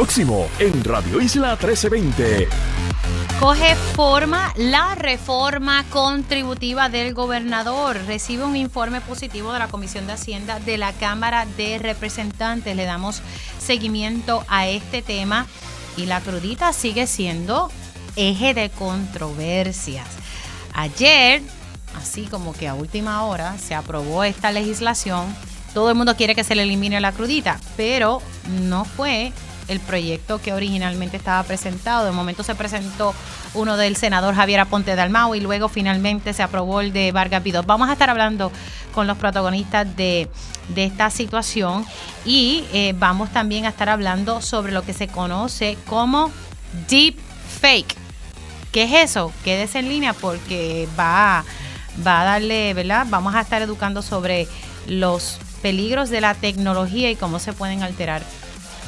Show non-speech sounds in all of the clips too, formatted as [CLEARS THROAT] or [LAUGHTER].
Próximo en Radio Isla 1320. Coge forma la reforma contributiva del gobernador. Recibe un informe positivo de la Comisión de Hacienda de la Cámara de Representantes. Le damos seguimiento a este tema y la crudita sigue siendo eje de controversias. Ayer, así como que a última hora, se aprobó esta legislación. Todo el mundo quiere que se le elimine la crudita, pero no fue el proyecto que originalmente estaba presentado. De momento se presentó uno del senador Javier Aponte de Almao y luego finalmente se aprobó el de Vargas Vidot. Vamos a estar hablando con los protagonistas de, esta situación y eh, vamos también a estar hablando sobre lo que se conoce como deep fake. ¿Qué es eso? Quédese en línea porque va, va a darle, ¿verdad? Vamos a estar educando sobre los peligros de la tecnología y cómo se pueden alterar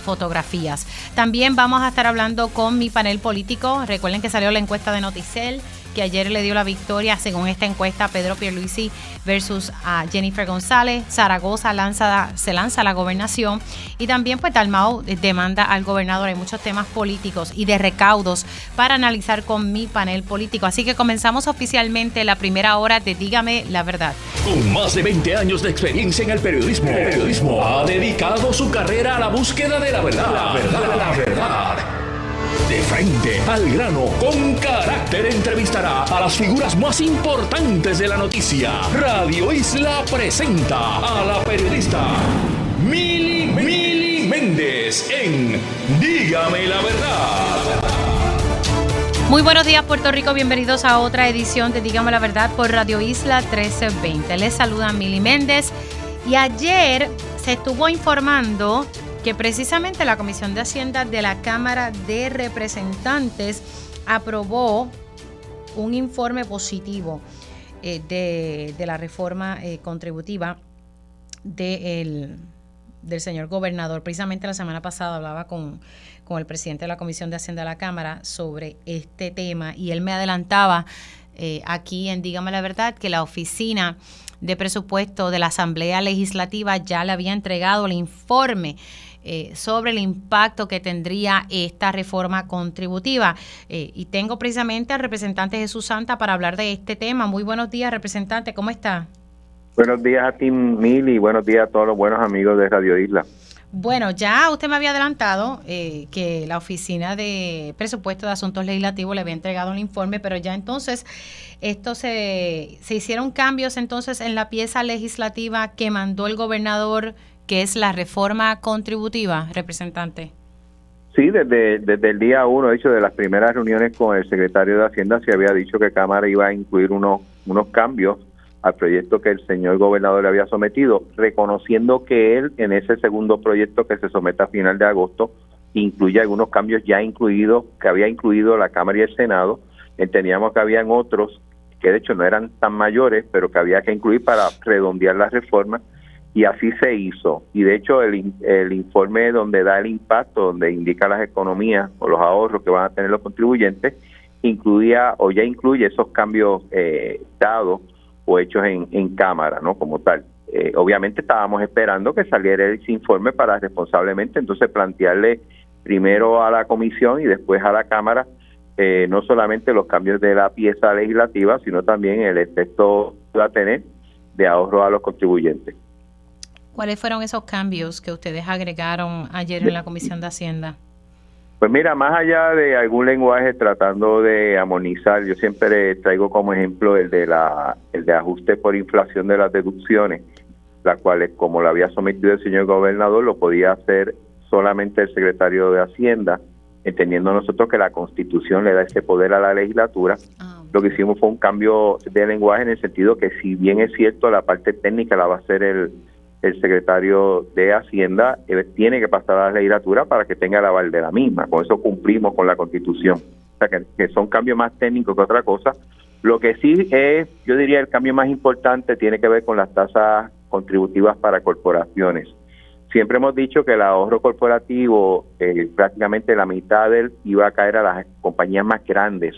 fotografías. También vamos a estar hablando con mi panel político. Recuerden que salió la encuesta de Noticel que ayer le dio la victoria, según esta encuesta, Pedro Pierluisi versus a Jennifer González. Zaragoza lanza, se lanza a la gobernación y también pues Dalmau demanda al gobernador. Hay muchos temas políticos y de recaudos para analizar con mi panel político. Así que comenzamos oficialmente la primera hora de Dígame la verdad. Con más de 20 años de experiencia en el periodismo, el periodismo ha dedicado su carrera a la búsqueda de la verdad. La verdad, la verdad. De frente al grano, con carácter entrevistará a las figuras más importantes de la noticia. Radio Isla presenta a la periodista Mili, Mili Méndez en Dígame la verdad. Muy buenos días Puerto Rico, bienvenidos a otra edición de Dígame la verdad por Radio Isla 1320. Les saluda Mili Méndez y ayer se estuvo informando que precisamente la Comisión de Hacienda de la Cámara de Representantes aprobó un informe positivo eh, de, la reforma eh, contributiva del señor gobernador. Precisamente la semana pasada hablaba con, con el presidente de la Comisión de Hacienda de la Cámara sobre este tema y él me adelantaba eh, aquí en Dígame la Verdad que la oficina de presupuesto de la Asamblea Legislativa ya le había entregado el informe eh, sobre el impacto que tendría esta reforma contributiva. Eh, y tengo precisamente al representante Jesús Santa para hablar de este tema. Muy buenos días, representante, ¿cómo está? Buenos días a ti, Mil, y buenos días a todos los buenos amigos de Radio Isla. Bueno, ya usted me había adelantado eh, que la Oficina de Presupuesto de Asuntos Legislativos le había entregado un informe, pero ya entonces esto se, se hicieron cambios entonces en la pieza legislativa que mandó el gobernador que es la reforma contributiva, representante. Sí, desde, desde el día uno, de hecho, de las primeras reuniones con el secretario de Hacienda, se había dicho que Cámara iba a incluir unos, unos cambios al proyecto que el señor gobernador le había sometido, reconociendo que él, en ese segundo proyecto que se somete a final de agosto, incluye algunos cambios ya incluidos, que había incluido la Cámara y el Senado. Entendíamos que habían otros que de hecho no eran tan mayores, pero que había que incluir para redondear la reforma y así se hizo. Y de hecho el, el informe donde da el impacto, donde indica las economías o los ahorros que van a tener los contribuyentes, incluía o ya incluye esos cambios eh, dados o hechos en, en Cámara, ¿no? Como tal. Eh, obviamente estábamos esperando que saliera ese informe para responsablemente entonces plantearle primero a la comisión y después a la Cámara eh, no solamente los cambios de la pieza legislativa, sino también el efecto que va a tener de ahorro a los contribuyentes. ¿Cuáles fueron esos cambios que ustedes agregaron ayer en la Comisión de Hacienda? Pues mira, más allá de algún lenguaje tratando de armonizar, yo siempre traigo como ejemplo el de la el de ajuste por inflación de las deducciones, las cuales como lo había sometido el señor gobernador lo podía hacer solamente el secretario de Hacienda, entendiendo nosotros que la Constitución le da ese poder a la legislatura. Ah, lo que hicimos fue un cambio de lenguaje en el sentido que si bien es cierto la parte técnica la va a hacer el el secretario de Hacienda tiene que pasar a la legislatura para que tenga el aval de la misma. Con eso cumplimos con la Constitución. O sea, que, son cambios más técnicos que otra cosa. Lo que sí es, yo diría, el cambio más importante tiene que ver con las tasas contributivas para corporaciones. Siempre hemos dicho que el ahorro corporativo, eh, prácticamente la mitad de él iba a caer a las compañías más grandes,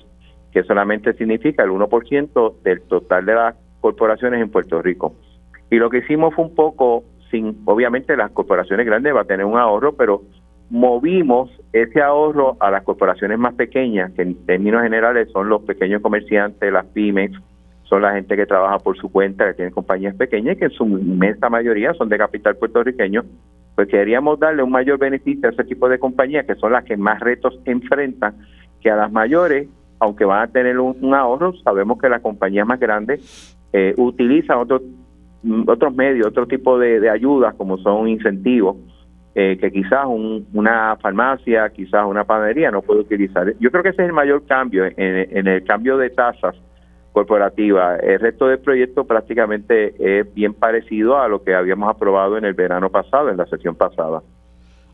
que solamente significa el 1% del total de las corporaciones en Puerto Rico. Y lo que hicimos fue un poco, sin, obviamente las corporaciones grandes va a tener un ahorro, pero movimos ese ahorro a las corporaciones más pequeñas, que en términos generales son los pequeños comerciantes, las pymes, son la gente que trabaja por su cuenta, que tiene compañías pequeñas y que en su inmensa mayoría son de capital puertorriqueño, pues queríamos darle un mayor beneficio a ese tipo de compañías que son las que más retos enfrentan, que a las mayores, aunque van a tener un, ahorro, sabemos que las compañías más grandes eh, utilizan otros otros medios, otro tipo de, de ayudas como son incentivos eh, que quizás una farmacia, quizás una panadería no puede utilizar. Yo creo que ese es el mayor cambio en, el cambio de tasas corporativas. El resto del proyecto prácticamente es bien parecido a lo que habíamos aprobado en el verano pasado, en la sesión pasada.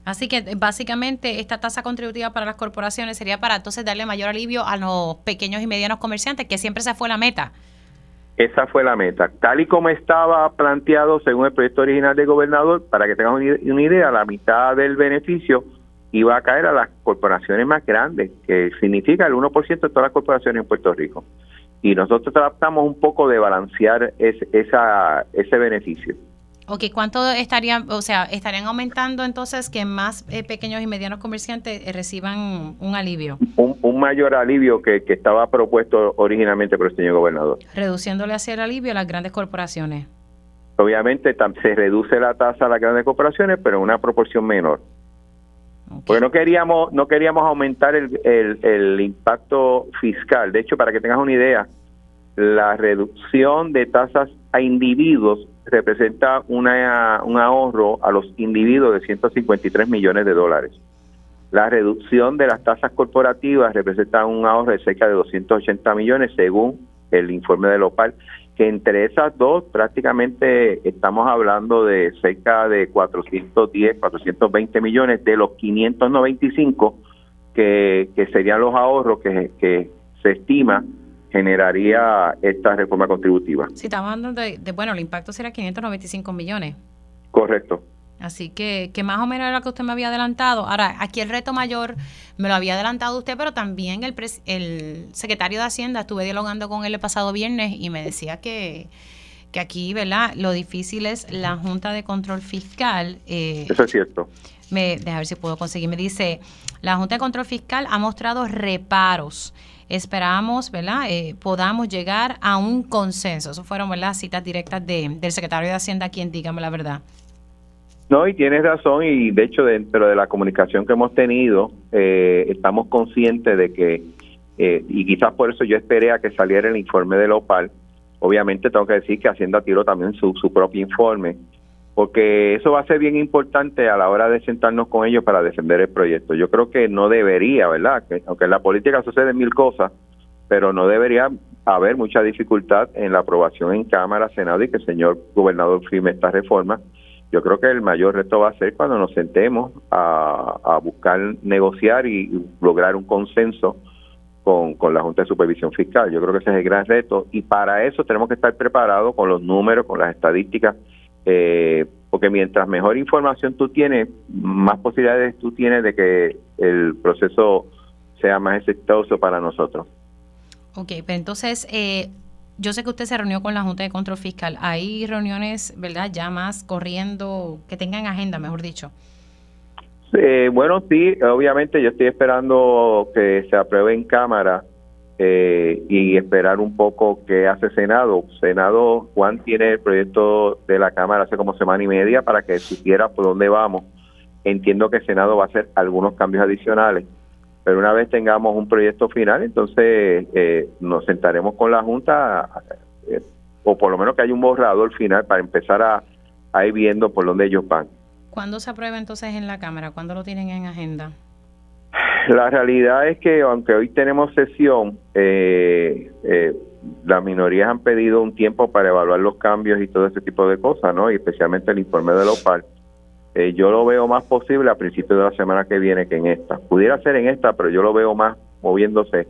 Así que básicamente esta tasa contributiva para las corporaciones sería para entonces darle mayor alivio a los pequeños y medianos comerciantes, que siempre se fue la meta. Esa fue la meta. Tal y como estaba planteado según el proyecto original del gobernador, para que tengan una idea, la mitad del beneficio iba a caer a las corporaciones más grandes, que significa el 1% de todas las corporaciones en Puerto Rico. Y nosotros tratamos un poco de balancear esa, ese beneficio. Ok, ¿cuánto estarían, o sea, estarían aumentando entonces que más eh, pequeños y medianos comerciantes eh, reciban un alivio? Un, mayor alivio que, estaba propuesto originalmente por el señor gobernador. Reduciéndole así el alivio a las grandes corporaciones. Obviamente se reduce la tasa a las grandes corporaciones, pero en una proporción menor. Porque no queríamos, no queríamos aumentar el, el, el impacto fiscal. De hecho, para que tengas una idea, la reducción de tasas a individuos representa una, un ahorro a los individuos de 153 millones de dólares. La reducción de las tasas corporativas representa un ahorro de cerca de 280 millones según el informe de Lopal, que entre esas dos prácticamente estamos hablando de cerca de 410, 420 millones de los 595 que, que serían los ahorros que, que se estima generaría esta reforma contributiva. Sí, estamos hablando de, bueno, el impacto será 595 millones. Correcto. Así que, que más o menos era lo que usted me había adelantado. Ahora, aquí el reto mayor me lo había adelantado usted, pero también el, el secretario de Hacienda, estuve dialogando con él el pasado viernes y me decía que, que aquí, ¿verdad? Lo difícil es la Junta de Control Fiscal. Eh, Eso es cierto. Me, deja ver si puedo conseguir. Me dice, la Junta de Control Fiscal ha mostrado reparos esperamos, ¿verdad?, eh, podamos llegar a un consenso. Eso fueron, ¿verdad?, citas directas de, del secretario de Hacienda, quien dígame la verdad. No, y tienes razón, y de hecho, dentro de la comunicación que hemos tenido, eh, estamos conscientes de que, eh, y quizás por eso yo esperé a que saliera el informe del OPAL. Obviamente, tengo que decir que Hacienda tiró también su, su propio informe porque eso va a ser bien importante a la hora de sentarnos con ellos para defender el proyecto. Yo creo que no debería, ¿verdad? Que, aunque en la política suceden mil cosas, pero no debería haber mucha dificultad en la aprobación en Cámara, Senado y que el señor gobernador firme esta reforma. Yo creo que el mayor reto va a ser cuando nos sentemos a, buscar negociar y lograr un consenso con, con, la Junta de Supervisión Fiscal. Yo creo que ese es el gran reto y para eso tenemos que estar preparados con los números, con las estadísticas eh, porque mientras mejor información tú tienes, más posibilidades tú tienes de que el proceso sea más exitoso para nosotros. Ok, pero entonces, eh, yo sé que usted se reunió con la Junta de Control Fiscal. ¿Hay reuniones, verdad, ya más corriendo, que tengan agenda, mejor dicho? Eh, bueno, sí, obviamente yo estoy esperando que se apruebe en Cámara eh, y esperar un poco qué hace Senado. Senado, Juan tiene el proyecto de la Cámara hace como semana y media para que supiera por dónde vamos. Entiendo que Senado va a hacer algunos cambios adicionales, pero una vez tengamos un proyecto final, entonces eh, nos sentaremos con la Junta, eh, o por lo menos que haya un borrador final para empezar a, a ir viendo por dónde ellos van. ¿Cuándo se aprueba entonces en la Cámara? ¿Cuándo lo tienen en agenda? La realidad es que aunque hoy tenemos sesión, eh, eh, las minorías han pedido un tiempo para evaluar los cambios y todo ese tipo de cosas, ¿no? Y especialmente el informe de OPAL. Eh, yo lo veo más posible a principios de la semana que viene que en esta. Pudiera ser en esta, pero yo lo veo más moviéndose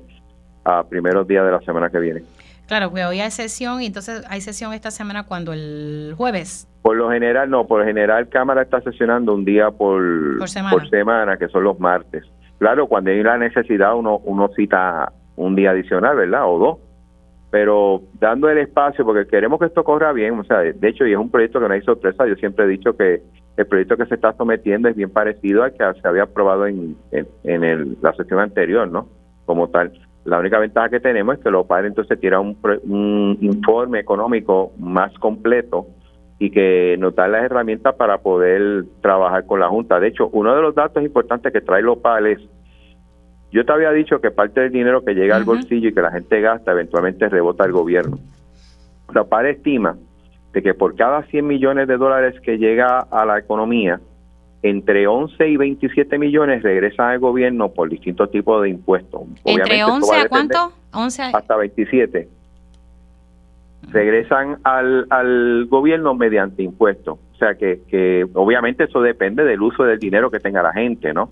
a primeros días de la semana que viene. Claro, pues hoy hay sesión y entonces hay sesión esta semana cuando el jueves. Por lo general, no, por lo general Cámara está sesionando un día por, por semana, que son los martes. Claro, cuando hay la necesidad uno, uno cita un día adicional, ¿verdad? O dos. Pero dando el espacio, porque queremos que esto corra bien, o sea, de hecho, y es un proyecto que no hay sorpresa, yo siempre he dicho que el proyecto que se está sometiendo es bien parecido al que se había aprobado en, en, el, la sesión anterior, ¿no? Como tal. La única ventaja que tenemos es que los padres entonces tiran un, un informe económico más completo y que nos da las herramientas para poder trabajar con la Junta. De hecho, uno de los datos importantes que trae Lopal es, yo te había dicho que parte del dinero que llega al bolsillo y que la gente gasta eventualmente rebota al gobierno. Lopal estima de que por cada 100 millones de dólares que llega a la economía, entre 11 y 27 millones regresan al gobierno por distintos tipos de impuestos. ¿Entre 11 a, cuánto? 11 Hasta 27. Regresan al, al gobierno mediante impuestos. O sea que, que obviamente eso depende del uso del dinero que tenga la gente, ¿no?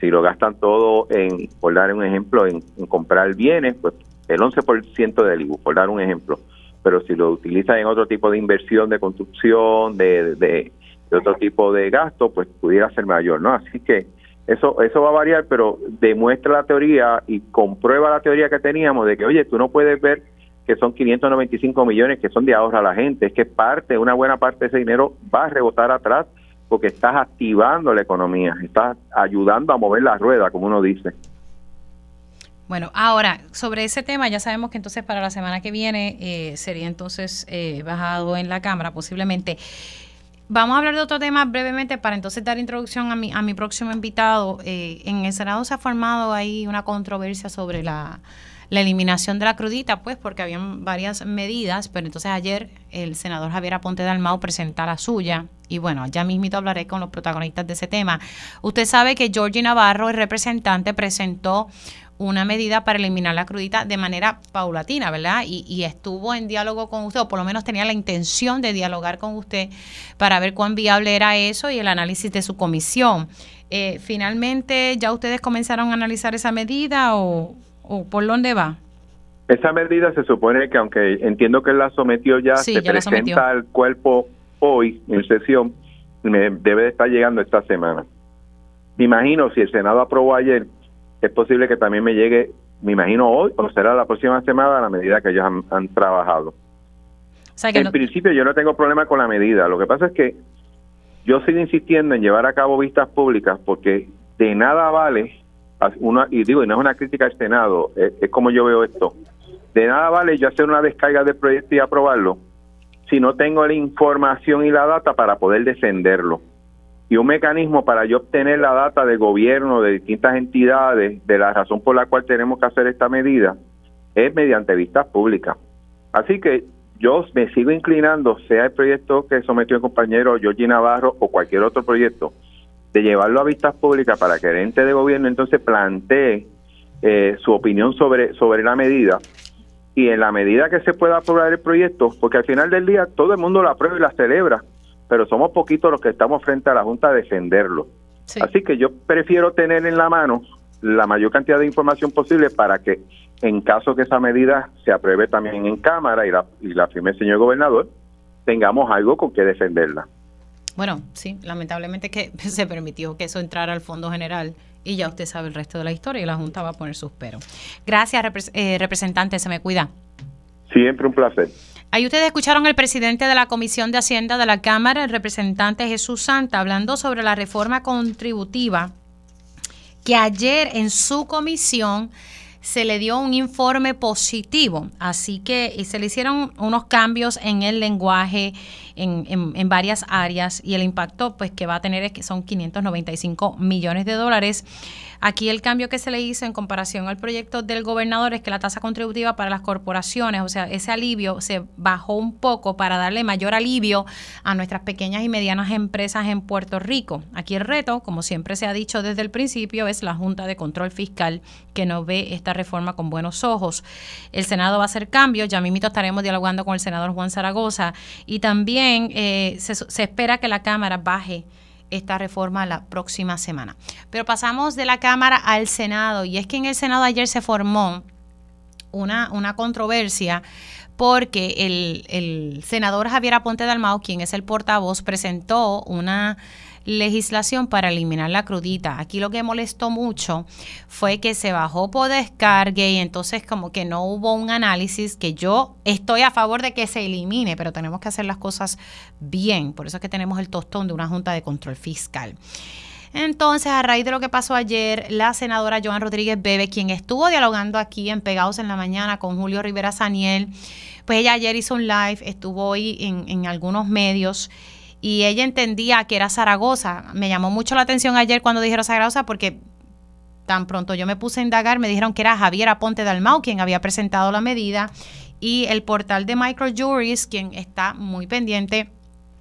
Si lo gastan todo en, por dar un ejemplo, en, comprar bienes, pues el 11% del IBU, por dar un ejemplo pero si lo utilizan en otro tipo de inversión, de construcción, de, de, otro tipo de gasto, pues pudiera ser mayor, ¿no? Así que eso eso va a variar, pero demuestra la teoría y comprueba la teoría que teníamos de que, oye, tú no puedes ver que son 595 millones que son de ahorro a la gente, es que parte, una buena parte de ese dinero va a rebotar atrás porque estás activando la economía, estás ayudando a mover la rueda, como uno dice. Bueno, ahora, sobre ese tema, ya sabemos que entonces para la semana que viene eh, sería entonces eh, bajado en la Cámara, posiblemente. Vamos a hablar de otro tema brevemente para entonces dar introducción a mi, a mi próximo invitado. Eh, en el Senado se ha formado ahí una controversia sobre la, la eliminación de la crudita, pues porque habían varias medidas, pero entonces ayer el senador Javier Aponte Dalmau presenta la suya y bueno, ya mismito hablaré con los protagonistas de ese tema. Usted sabe que Georgie Navarro, el representante, presentó una medida para eliminar la crudita de manera paulatina, ¿verdad? Y, estuvo en diálogo con usted, o por lo menos tenía la intención de dialogar con usted para ver cuán viable era eso y el análisis de su comisión. Eh, finalmente, ¿ya ustedes comenzaron a analizar esa medida o, por dónde va? Esa medida se supone que, aunque entiendo que la sometió ya, se presenta al cuerpo hoy en sesión, me debe de estar llegando esta semana. Me imagino si el Senado aprobó ayer, es posible que también me llegue, me imagino hoy o será la próxima semana a la medida que ellos han, trabajado. en principio yo no tengo problema con la medida, lo que pasa es que yo sigo insistiendo en llevar a cabo vistas públicas porque de nada vale, una, y digo, y no es una crítica al Senado, es, es como yo veo esto, de nada vale yo hacer una descarga del proyecto y aprobarlo si no tengo la información y la data para poder defenderlo y un mecanismo para yo obtener la data del gobierno, de distintas entidades, de la razón por la cual tenemos que hacer esta medida, es mediante vistas públicas. Así que yo me sigo inclinando, sea el proyecto que sometió el compañero Georgie Navarro o cualquier otro proyecto, de llevarlo a vistas públicas para que el ente de gobierno entonces plantee eh, su opinión sobre, sobre la medida y en la medida que se pueda aprobar el proyecto, porque al final del día todo el mundo lo aprueba y la celebra, pero somos poquitos los que estamos frente a la Junta a defenderlo. Así que yo prefiero tener en la mano la mayor cantidad de información posible para que en caso que esa medida se apruebe también en Cámara y la, y la firme el señor gobernador, tengamos algo con que defenderla. Bueno, sí, lamentablemente que [LAUGHS] se permitió que eso entrara al Fondo General y ya usted sabe el resto de la historia y la Junta va a poner sus peros. Gracias, eh, representante, se me cuida. Siempre un placer. Ahí ustedes escucharon al presidente de la Comisión de Hacienda de la Cámara, el representante Jesús Santa, hablando sobre la reforma contributiva que ayer en su comisión se le dio un informe positivo, así que se le hicieron unos cambios en el lenguaje en, en, varias áreas y el impacto pues que va a tener es que son 595 millones de dólares Aquí el cambio que se le hizo en comparación al proyecto del gobernador es que la tasa contributiva para las corporaciones, o sea, ese alivio se bajó un poco para darle mayor alivio a nuestras pequeñas y medianas empresas en Puerto Rico. Aquí el reto, como siempre se ha dicho desde el principio, es la Junta de Control Fiscal que no ve esta reforma con buenos ojos. El Senado va a hacer cambios, ya mismo estaremos dialogando con el senador Juan Zaragoza y también eh, se, se espera que la Cámara baje esta reforma la próxima semana. Pero pasamos de la Cámara al Senado y es que en el Senado ayer se formó una, una controversia porque el, el senador Javier Aponte Dalmao, quien es el portavoz, presentó una legislación para eliminar la crudita. Aquí lo que molestó mucho fue que se bajó por descargue y entonces como que no hubo un análisis que yo estoy a favor de que se elimine, pero tenemos que hacer las cosas bien. Por eso es que tenemos el tostón de una Junta de Control Fiscal. Entonces, a raíz de lo que pasó ayer, la senadora Joan Rodríguez Bebe, quien estuvo dialogando aquí en Pegados en la Mañana con Julio Rivera Saniel, pues ella ayer hizo un live, estuvo hoy en, en algunos medios y ella entendía que era Zaragoza. Me llamó mucho la atención ayer cuando dijeron Zaragoza porque tan pronto yo me puse a indagar, me dijeron que era Javier Aponte Dalmau quien había presentado la medida y el portal de Microjuries, quien está muy pendiente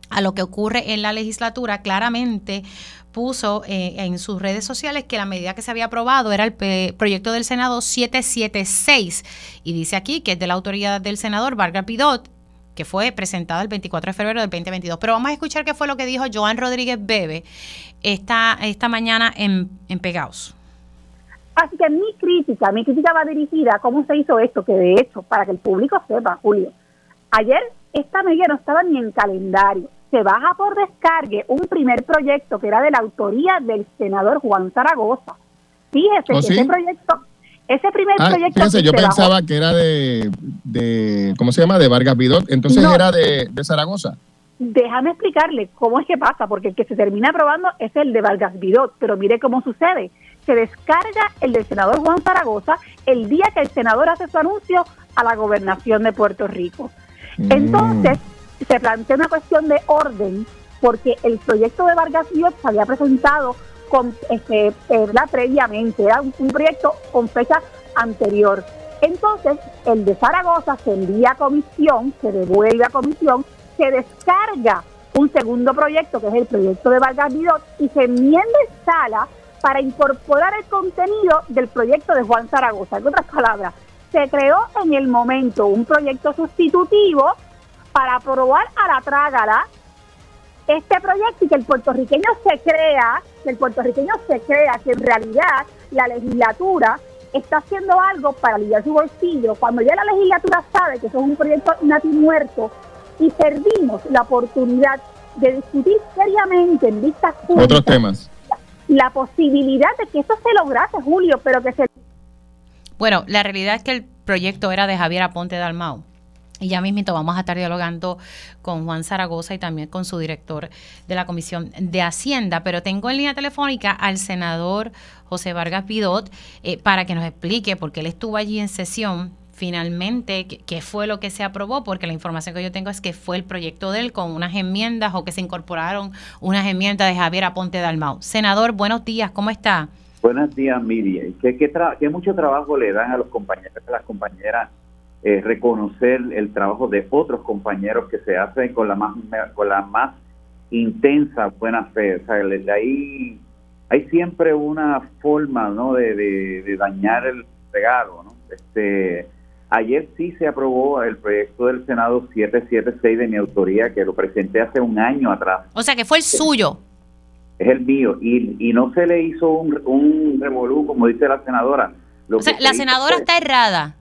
a lo que ocurre en la legislatura, claramente puso eh, en sus redes sociales que la medida que se había aprobado era el proyecto del Senado 776 y dice aquí que es de la autoridad del senador Vargas Pidot que fue presentado el 24 de febrero del 2022. Pero vamos a escuchar qué fue lo que dijo Joan Rodríguez Bebe esta, esta mañana en, en Pegaos. Así que mi crítica, mi crítica va dirigida a cómo se hizo esto, que de hecho, para que el público sepa, Julio, ayer esta medida no estaba ni en calendario. Se baja por descargue un primer proyecto que era de la autoría del senador Juan Zaragoza. Fíjese ¿Oh, que ese proyecto ese primer ah, proyecto. Fíjense, yo pensaba que era de, de, ¿cómo se llama? De Vargas Vidot. Entonces era de, de, Zaragoza. Déjame explicarle cómo es que pasa, porque el que se termina aprobando es el de Vargas Vidot. Pero mire cómo sucede. Se descarga el del senador Juan Zaragoza el día que el senador hace su anuncio a la gobernación de Puerto Rico. Mm. Entonces, se plantea una cuestión de orden, porque el proyecto de Vargas Vidot se había presentado con, este, previamente, era un, proyecto con fecha anterior. Entonces, el de Zaragoza se envía a comisión, se devuelve a comisión, se descarga un segundo proyecto, que es el proyecto de Vargas Vidot, y se enmienda en sala para incorporar el contenido del proyecto de Juan Zaragoza. En otras palabras, se creó en el momento un proyecto sustitutivo para aprobar a la trágala este proyecto y que el puertorriqueño se crea, que el puertorriqueño se crea que en realidad la legislatura está haciendo algo para aliviar su bolsillo, cuando ya la legislatura sabe que eso es un proyecto nati muerto y perdimos la oportunidad de discutir seriamente en vistas públicas otros temas la posibilidad de que eso se lograse, Julio, pero que se... Bueno, la realidad es que el proyecto era de Javier Aponte Dalmau. Y ya mismito vamos a estar dialogando con Juan Zaragoza y también con su director de la Comisión de Hacienda. Pero tengo en línea telefónica al senador José Vargas Pidot eh, para que nos explique, porque él estuvo allí en sesión finalmente qué fue lo que se aprobó, porque la información que yo tengo es que fue el proyecto de él con unas enmiendas o que se incorporaron unas enmiendas de Javier Aponte Dalmau. Senador, buenos días, ¿cómo está? Buenos días, Miriam. ¿Qué, qué, mucho trabajo le dan a los compañeros, a las compañeras eh, reconocer el trabajo de otros compañeros que se hacen con la más con la más intensa buena fe. O sea, ahí hay siempre una forma ¿no? de, dañar el regalo. ¿no? Este, ayer sí se aprobó el proyecto del Senado 776 de mi autoría, que lo presenté hace un año atrás. O sea, que fue el suyo. Es el mío. Y, y no se le hizo un, un revolú, como dice la senadora. o sea, la senadora está errada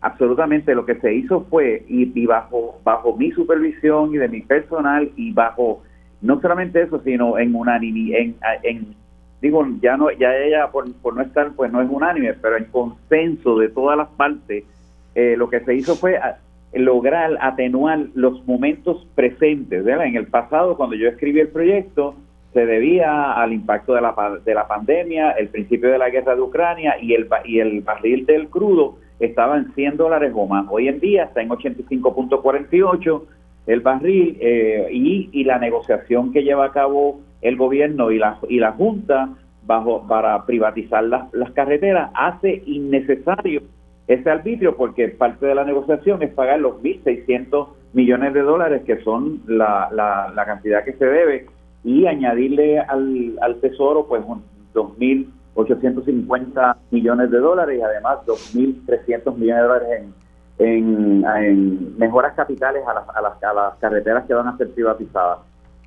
absolutamente lo que se hizo fue y, bajo bajo mi supervisión y de mi personal y bajo no solamente eso sino en unánime en, en digo ya no ya ella por, no estar pues no es unánime pero en consenso de todas las partes eh, lo que se hizo fue lograr atenuar los momentos presentes en el pasado cuando yo escribí el proyecto se debía al impacto de la, de la pandemia el principio de la guerra de Ucrania y el y el barril del crudo estaba en 100 dólares o más. Hoy en día está en 85.48 el barril eh, y, y, la negociación que lleva a cabo el gobierno y la, y la Junta bajo para privatizar las, las carreteras hace innecesario ese arbitrio porque parte de la negociación es pagar los 1.600 millones de dólares que son la, la, la cantidad que se debe y añadirle al, al tesoro pues 2.000 850 millones de dólares y además 2.300 millones de dólares en, en, mejoras capitales a las, a, las, a las carreteras que van a ser privatizadas.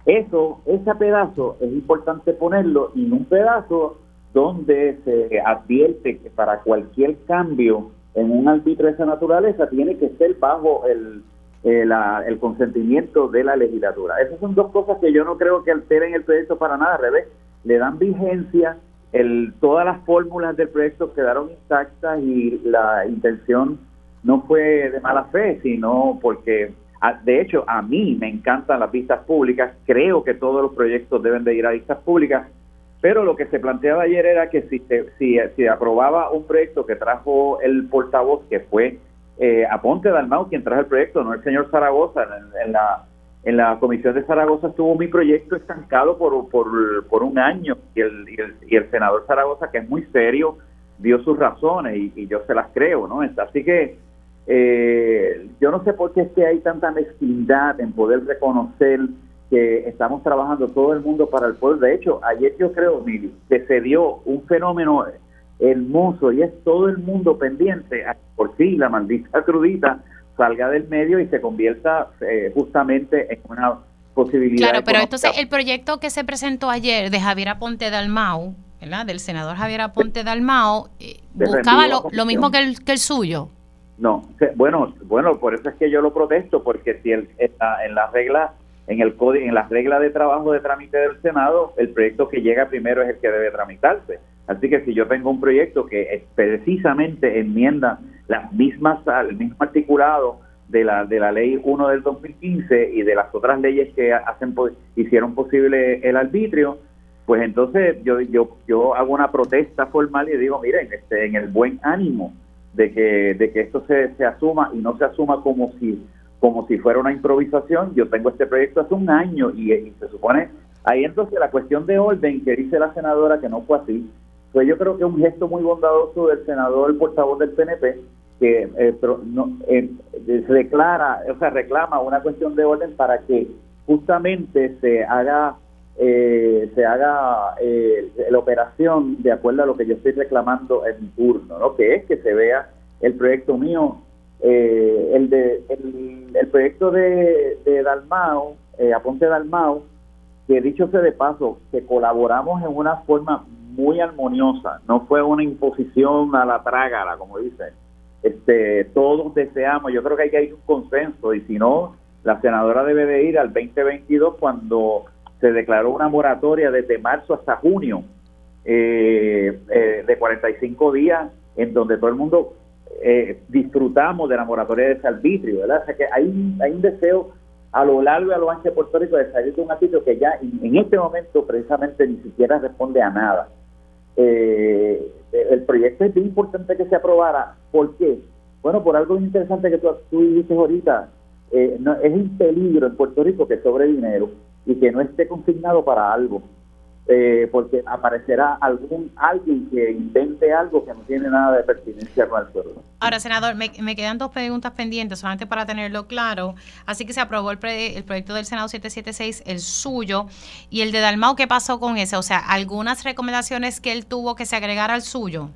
Eso, ese pedazo es importante ponerlo en un pedazo donde se advierte que para cualquier cambio en un árbitro de esa naturaleza tiene que ser bajo el eh, el consentimiento de la legislatura. Esas son dos cosas que yo no creo que alteren el proyecto para nada, al revés, le dan vigencia, el, todas las fórmulas del proyecto quedaron intactas y la intención no fue de mala fe, sino porque, de hecho, a mí me encantan las vistas públicas, creo que todos los proyectos deben de ir a vistas públicas, pero lo que se planteaba ayer era que si, si, si aprobaba un proyecto que trajo el portavoz, que fue eh, Aponte Dalmau quien trajo el proyecto, no el señor Zaragoza. En, la, en la comisión de Zaragoza estuvo mi proyecto estancado por, por, un año y el, y el, senador Zaragoza, que es muy serio, dio sus razones y, yo se las creo, ¿no? Así que eh, yo no sé por qué es que hay tanta mezquindad en poder reconocer que estamos trabajando todo el mundo para el pueblo. De hecho, ayer yo creo, que se dio un fenómeno hermoso y es todo el mundo pendiente por sí la maldita crudita salga del medio y se convierta eh, justamente en una posibilidad. Claro, pero entonces el proyecto que se presentó ayer de Javier Aponte Dalmau, ¿verdad? Del senador Javier Aponte Dalmau, eh, buscaba lo, mismo que el, que el suyo. No, bueno, bueno, por eso es que yo lo protesto, porque si el, en, la, en la regla, en el código, en las reglas de trabajo de trámite del Senado, el proyecto que llega primero es el que debe tramitarse. Así que si yo tengo un proyecto que precisamente enmienda las mismas, el mismo articulado de la, de la ley 1 del 2015 y de las otras leyes que hacen hicieron posible el arbitrio, pues entonces yo, yo, yo hago una protesta formal y digo, miren, este, en el buen ánimo de que, de que esto se, se asuma y no se asuma como si, como si fuera una improvisación, yo tengo este proyecto hace un año y, y se supone, ahí entonces la cuestión de orden que dice la senadora que no fue así, pues yo creo que es un gesto muy bondadoso del senador, el portavoz del PNP, que eh, no, eh, declara, o sea, reclama una cuestión de orden para que justamente se haga eh, se haga eh, la operación de acuerdo a lo que yo estoy reclamando en mi turno, ¿no? que es que se vea el proyecto mío, el de el, proyecto de, de Dalmao, Aponte Dalmao, que dicho sea de paso, que colaboramos en una forma muy armoniosa, no fue una imposición a la trágala, como dicen. Este, todos deseamos, yo creo que hay que hay un consenso y si no, la senadora debe de ir al 2022 cuando se declaró una moratoria desde marzo hasta junio eh, eh, de 45 días en donde todo el mundo eh, disfrutamos de la moratoria de ese arbitrio, ¿verdad? O sea que hay, hay un deseo a lo largo y a lo ancho de Puerto Rico de salir de un arbitrio que ya en este momento precisamente ni siquiera responde a nada eh, el proyecto es bien importante que se aprobara. ¿Por qué? Bueno, por algo interesante que tú, tú dijiste ahorita, eh, no, es un peligro en Puerto Rico que sobre dinero y que no esté consignado para algo. Eh, porque aparecerá algún alguien que invente algo que no tiene nada de pertinencia con el pueblo. Ahora, senador, me, quedan dos preguntas pendientes, solamente para tenerlo claro. Así que se aprobó el, el, proyecto del Senado 776, el suyo, y el de Dalmau, ¿qué pasó con ese? O sea, algunas recomendaciones que él tuvo que se agregara al suyo.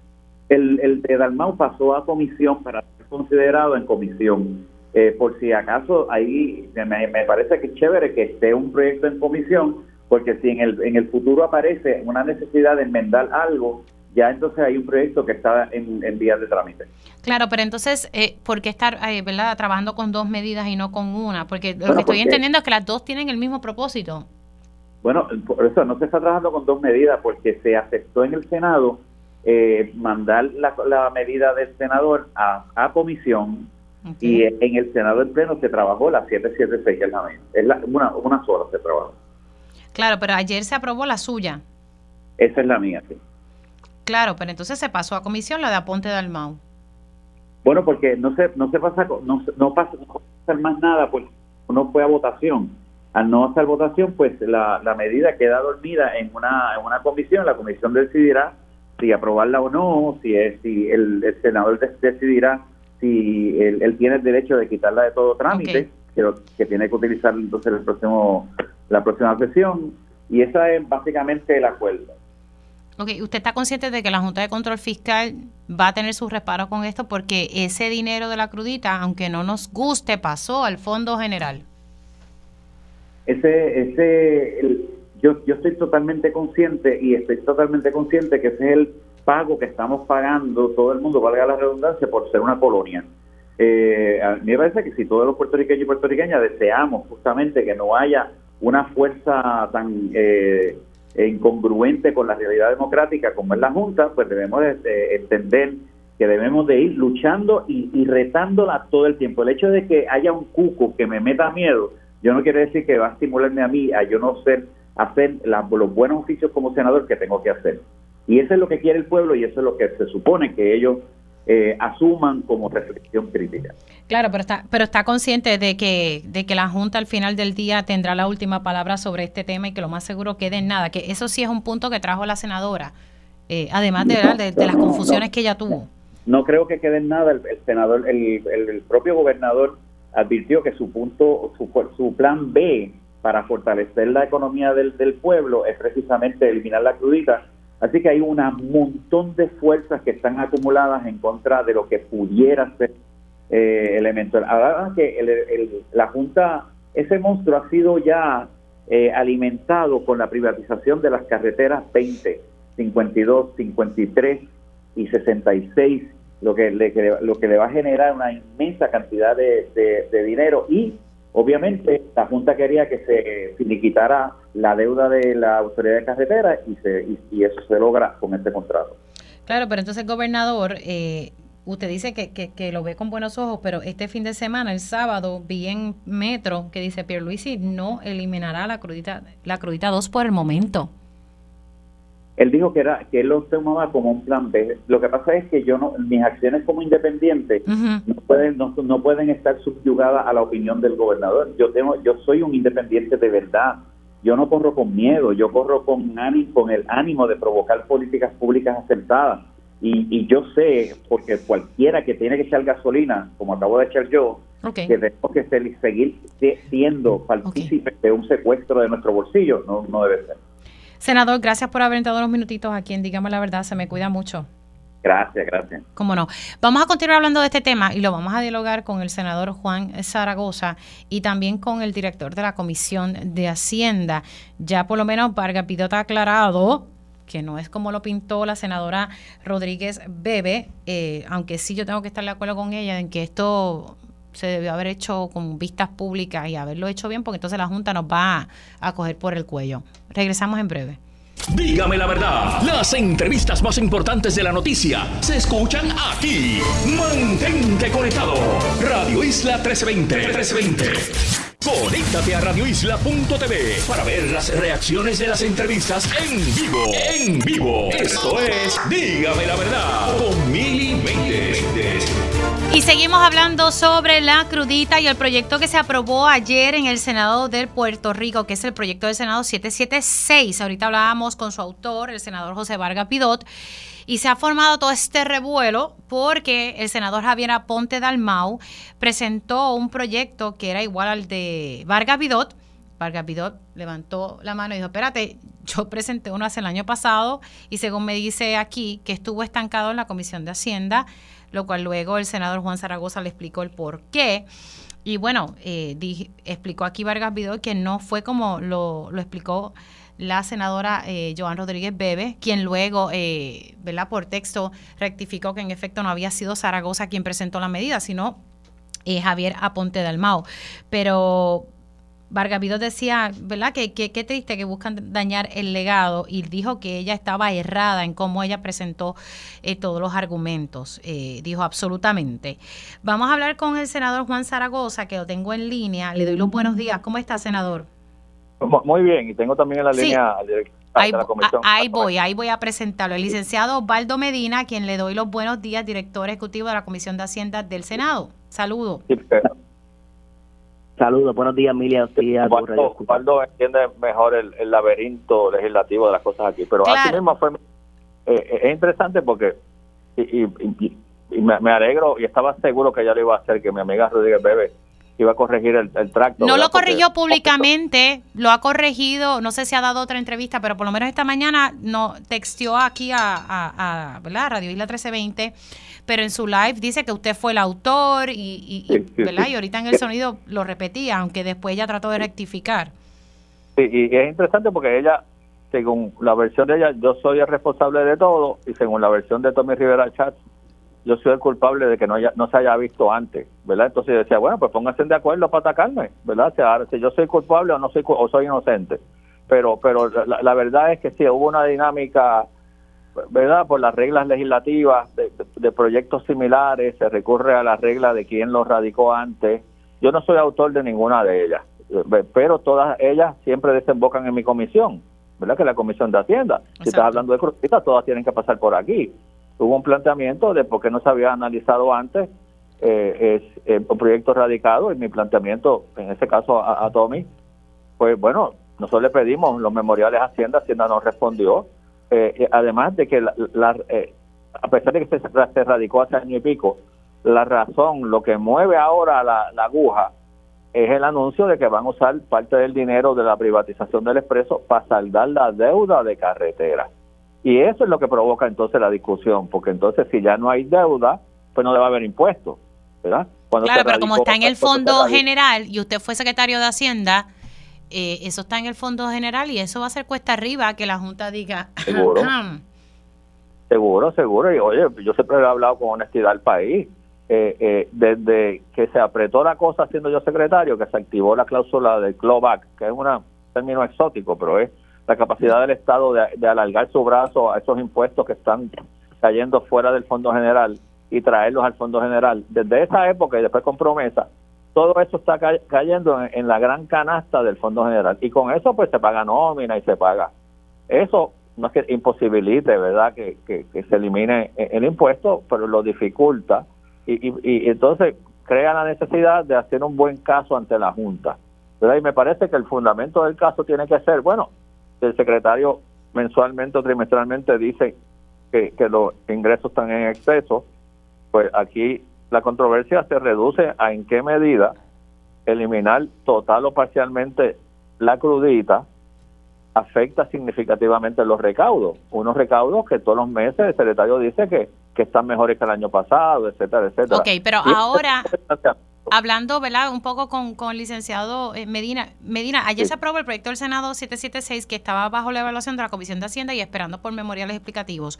El, el de Dalmau pasó a comisión para ser considerado en comisión. Eh, por si acaso ahí me, me parece que es chévere que esté un proyecto en comisión porque si en el, en el futuro aparece una necesidad de enmendar algo, ya entonces hay un proyecto que está en, en vías de trámite. Claro, pero entonces, eh, ¿por qué estar eh, ¿verdad? trabajando con dos medidas y no con una? Porque lo que estoy entendiendo es que las dos tienen el mismo propósito. Bueno, por eso no se está trabajando con dos medidas, porque se aceptó en el Senado eh, mandar la, la, medida del senador a, a comisión y en el Senado del Pleno se trabajó la 776, es la Es la, una, una sola se trabajó. Claro, pero ayer se aprobó la suya. Esa es la mía, sí. Claro, pero entonces se pasó a comisión la de Aponte Dalmau. Bueno, porque no se, no se pasa, no, no pasa, no más nada, pues no fue a votación. Al no hacer votación, pues la, la medida queda dormida en una, en una comisión, la comisión decidirá si aprobarla o no, si es, si el, senador decidirá si él, tiene el derecho de quitarla de todo trámite, que, que tiene que utilizar entonces el próximo la próxima sesión y esa es básicamente el acuerdo. Ok, ¿usted está consciente de que la Junta de Control Fiscal va a tener sus reparos con esto porque ese dinero de la crudita, aunque no nos guste, pasó al Fondo General? Ese, ese, yo, yo estoy totalmente consciente y estoy totalmente consciente que ese es el pago que estamos pagando todo el mundo, valga la redundancia, por ser una colonia. eh, a mí me parece que si todos los puertorriqueños y puertorriqueñas deseamos justamente que no haya una fuerza tan eh, incongruente con la realidad democrática como es la Junta, pues debemos de, entender que debemos de ir luchando y, y, retándola todo el tiempo. El hecho de que haya un cuco que me meta miedo, yo no quiero decir que va a estimularme a mí a yo no ser hacer los buenos oficios como senador que tengo que hacer. Y eso es lo que quiere el pueblo y eso es lo que se supone que ellos eh, asuman como reflexión crítica. Claro, pero está, pero está consciente de que, de que la Junta al final del día tendrá la última palabra sobre este tema y que lo más seguro quede en nada, que eso sí es un punto que trajo la senadora, eh, además de, de, las confusiones que ella tuvo. No creo que quede en nada, el, senador, el, el, propio gobernador advirtió que su punto, su, su plan B para fortalecer la economía del, del pueblo es precisamente eliminar la crudita Así que hay un montón de fuerzas que están acumuladas en contra de lo que pudiera ser eh, elemento. Ahora que la Junta, ese monstruo ha sido ya eh, alimentado con la privatización de las carreteras 20, 52, 53 y 66, lo que le, lo que le va a generar una inmensa cantidad de dinero y Obviamente, la Junta quería que se finiquitara la deuda de la autoridad de carretera y, se, y, eso se logra con este contrato. Claro, pero entonces, gobernador, eh, usted dice que, que, lo ve con buenos ojos, pero este fin de semana, el sábado, vi en Metro que dice Pierluisi no eliminará la crudita, la crudita 2 por el momento él dijo que era que él lo tomaba como un plan B. Lo que pasa es que yo no, mis acciones como independiente no pueden no, no, pueden estar subyugadas a la opinión del gobernador. Yo tengo yo soy un independiente de verdad. Yo no corro con miedo, yo corro con ánimo, con el ánimo de provocar políticas públicas aceptadas. Y, y yo sé, porque cualquiera que tiene que echar gasolina, como acabo de echar yo, que tenemos que seguir siendo partícipes de un secuestro de nuestro bolsillo, no, no debe ser. Senador, gracias por haber entrado unos minutitos aquí en Dígame la Verdad, se me cuida mucho. Gracias, gracias. Cómo no. Vamos a continuar hablando de este tema y lo vamos a dialogar con el senador Juan Zaragoza y también con el director de la Comisión de Hacienda. Ya por lo menos Vargas Pidota ha aclarado que no es como lo pintó la senadora Rodríguez Bebe, eh, aunque sí yo tengo que estar de acuerdo con ella en que esto se debió haber hecho con vistas públicas y haberlo hecho bien, porque entonces la Junta nos va a, coger por el cuello. Regresamos en breve. Dígame la verdad, las entrevistas más importantes de la noticia se escuchan aquí. Mantente conectado. Radio Isla 1320. 1320. Conéctate a radioisla.tv para ver las reacciones de las entrevistas en vivo. En vivo. Esto es Dígame la verdad con Mili y seguimos hablando sobre la crudita y el proyecto que se aprobó ayer en el Senado de Puerto Rico, que es el proyecto del Senado 776. Ahorita hablábamos con su autor, el senador José Vargas Pidot, y se ha formado todo este revuelo porque el senador Javier Aponte Dalmau presentó un proyecto que era igual al de Vargas Pidot. Vargas Pidot levantó la mano y dijo, espérate, yo presenté uno hace el año pasado y según me dice aquí que estuvo estancado en la Comisión de Hacienda lo cual luego el senador Juan Zaragoza le explicó el por qué. Y bueno, eh, explicó aquí Vargas Vidal que no fue como lo, explicó la senadora eh, Joan Rodríguez Bebe, quien luego, eh, ¿verdad? por texto, rectificó que en efecto no había sido Zaragoza quien presentó la medida, sino eh, Javier Aponte Dalmao. Pero Vargas decía, ¿verdad? Que qué triste que buscan dañar el legado y dijo que ella estaba errada en cómo ella presentó eh, todos los argumentos. Eh, dijo absolutamente. Vamos a hablar con el senador Juan Zaragoza, que lo tengo en línea. Le doy los buenos días. ¿Cómo está, senador? Muy bien, y tengo también en la línea al director. Ahí, de la comisión. ahí voy, ahí voy a presentarlo. El licenciado Osvaldo Medina, a quien le doy los buenos días, director ejecutivo de la Comisión de Hacienda del Senado. Saludo. Sí, Saludos, buenos días, Emilia. Osvaldo entiende mejor el, laberinto legislativo de las cosas aquí, pero así mismo fue. Eh, eh, es interesante porque. Y, me, alegro y estaba seguro que ya lo iba a hacer, que mi amiga Rodríguez Bebe iba a corregir el, tracto. No lo corrigió públicamente, lo ha corregido, no sé si ha dado otra entrevista, pero por lo menos esta mañana no texteó aquí a, a, a Radio Isla 1320 pero en su live dice que usted fue el autor y, y, ahorita en el sonido lo repetía, aunque después ella trató de rectificar. Sí, y es interesante porque ella, según la versión de ella, yo soy el responsable de todo y según la versión de Tommy Rivera Chat, yo soy el culpable de que no, haya, no se haya visto antes, ¿verdad? Entonces yo decía, bueno, pues pónganse de acuerdo para atacarme, ¿verdad? si yo soy culpable o no soy o soy inocente. Pero pero la, verdad es que sí, hubo una dinámica, ¿verdad? Por las reglas legislativas de, proyectos similares, se recurre a la regla de quién los radicó antes. Yo no soy autor de ninguna de ellas, pero todas ellas siempre desembocan en mi comisión, ¿verdad? Que es la Comisión de Hacienda. Si estás hablando de crucitas, todas tienen que pasar por aquí hubo un planteamiento de por qué no se había analizado antes eh, es eh, un proyecto radicado y mi planteamiento, en este caso a, Tommy, pues bueno, nosotros le pedimos los memoriales a Hacienda, Hacienda nos respondió, eh, además de que la, a pesar de que se, radicó hace año y pico, la razón, lo que mueve ahora la, la aguja es el anuncio de que van a usar parte del dinero de la privatización del expreso para saldar la deuda de carretera. Y eso es lo que provoca entonces la discusión, porque entonces si ya no hay deuda, pues no debe haber impuestos, ¿verdad? claro, pero como está en el fondo general y usted fue secretario de Hacienda, eh, eso está en el fondo general y eso va a ser cuesta arriba que la Junta diga. Seguro. seguro, seguro. Y oye, yo siempre he hablado con honestidad al país. Eh, eh, desde que se apretó la cosa siendo yo secretario, que se activó la cláusula del clawback, que es un término exótico, pero es la capacidad del Estado de, alargar su brazo a esos impuestos que están cayendo fuera del Fondo General y traerlos al Fondo General. Desde esa época y después con promesa, todo eso está cayendo en, la gran canasta del Fondo General. Y con eso pues se paga nómina y se paga. Eso no es que imposibilite, ¿verdad?, que, se elimine el impuesto, pero lo dificulta. Y, y, entonces crea la necesidad de hacer un buen caso ante la Junta. ¿verdad? Y me parece que el fundamento del caso tiene que ser, bueno, el secretario mensualmente o trimestralmente dice que, los ingresos están en exceso, pues aquí la controversia se reduce a en qué medida eliminar total o parcialmente la crudita afecta significativamente los recaudos. Unos recaudos que todos los meses el secretario dice que, que están mejores que el año pasado, etcétera, etcétera. Ok, pero ahora hablando, ¿verdad? Un poco con, con el licenciado eh, Medina. Medina, ayer se aprobó el proyecto del Senado 776 que estaba bajo la evaluación de la Comisión de Hacienda y esperando por memoriales explicativos.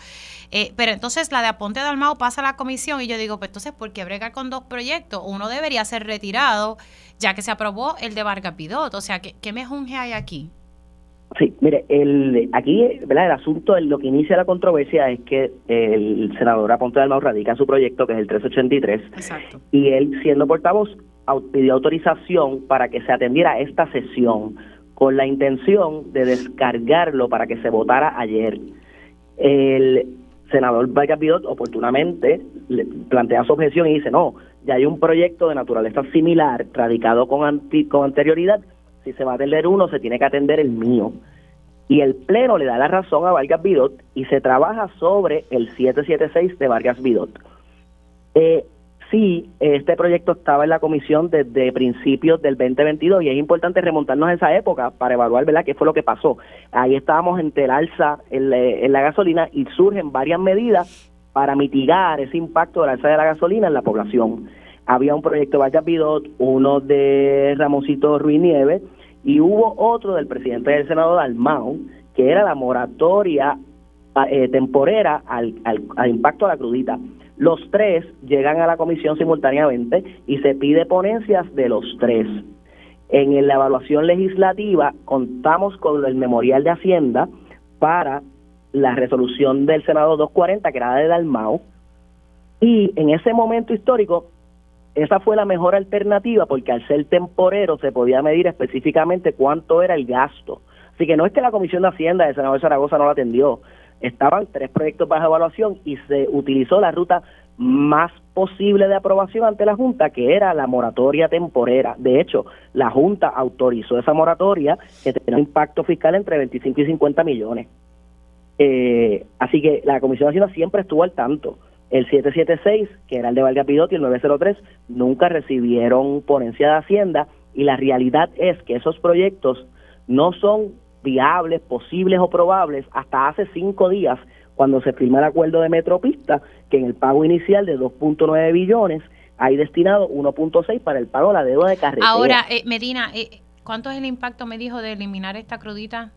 Eh, pero entonces la de Aponte de Almao pasa a la comisión y yo digo, pues entonces, ¿por qué bregar con dos proyectos? Uno debería ser retirado ya que se aprobó el de Vargas Pidot. O sea, ¿qué, qué mejunje hay aquí? Sí, mire, el, aquí ¿verdad? el asunto, lo que inicia la controversia es que el senador Aponte Almao radica su proyecto, que es el 383, Exacto. y él, siendo portavoz, pidió autorización para que se atendiera esta sesión con la intención de descargarlo para que se votara ayer. El senador Vargas Bidot oportunamente le plantea su objeción y dice, no, ya hay un proyecto de naturaleza similar radicado con, con anterioridad si se va a atender uno, se tiene que atender el mío. Y el Pleno le da la razón a Vargas Vidot y se trabaja sobre el 776 de Vargas Vidot. Eh, sí, este proyecto estaba en la comisión desde principios del 2022 y es importante remontarnos a esa época para evaluar ¿verdad? qué fue lo que pasó. Ahí estábamos entre el alza en, en la gasolina y surgen varias medidas para mitigar ese impacto del alza de la gasolina en la población. Había un proyecto de Vargas Vidot, uno de Ramoncito Ruiz Nieves, y hubo otro del presidente del Senado Dalmau, que era la moratoria eh, temporera al, al, impacto de la crudita. Los tres llegan a la comisión simultáneamente y se pide ponencias de los tres. En la evaluación legislativa contamos con el memorial de Hacienda para la resolución del Senado 240, que era de Dalmau, y en ese momento histórico esa fue la mejor alternativa porque al ser temporero se podía medir específicamente cuánto era el gasto. Así que no es que la Comisión de Hacienda de Senador Zaragoza no lo atendió. Estaban tres proyectos bajo evaluación y se utilizó la ruta más posible de aprobación ante la Junta, que era la moratoria temporera. De hecho, la Junta autorizó esa moratoria que tenía un impacto fiscal entre 25 y 50 millones. Eh, así que la Comisión de Hacienda siempre estuvo al tanto. El 776, que era el de Valga Pidotti, el 903, nunca recibieron ponencia de Hacienda y la realidad es que esos proyectos no son viables, posibles o probables hasta hace cinco días cuando se firma el acuerdo de Metropista, que en el pago inicial de 2.9 billones hay destinado 1.6 para el pago de la deuda de carretera. Ahora, eh, Medina, eh, ¿cuánto es el impacto, me dijo, de eliminar esta crudita?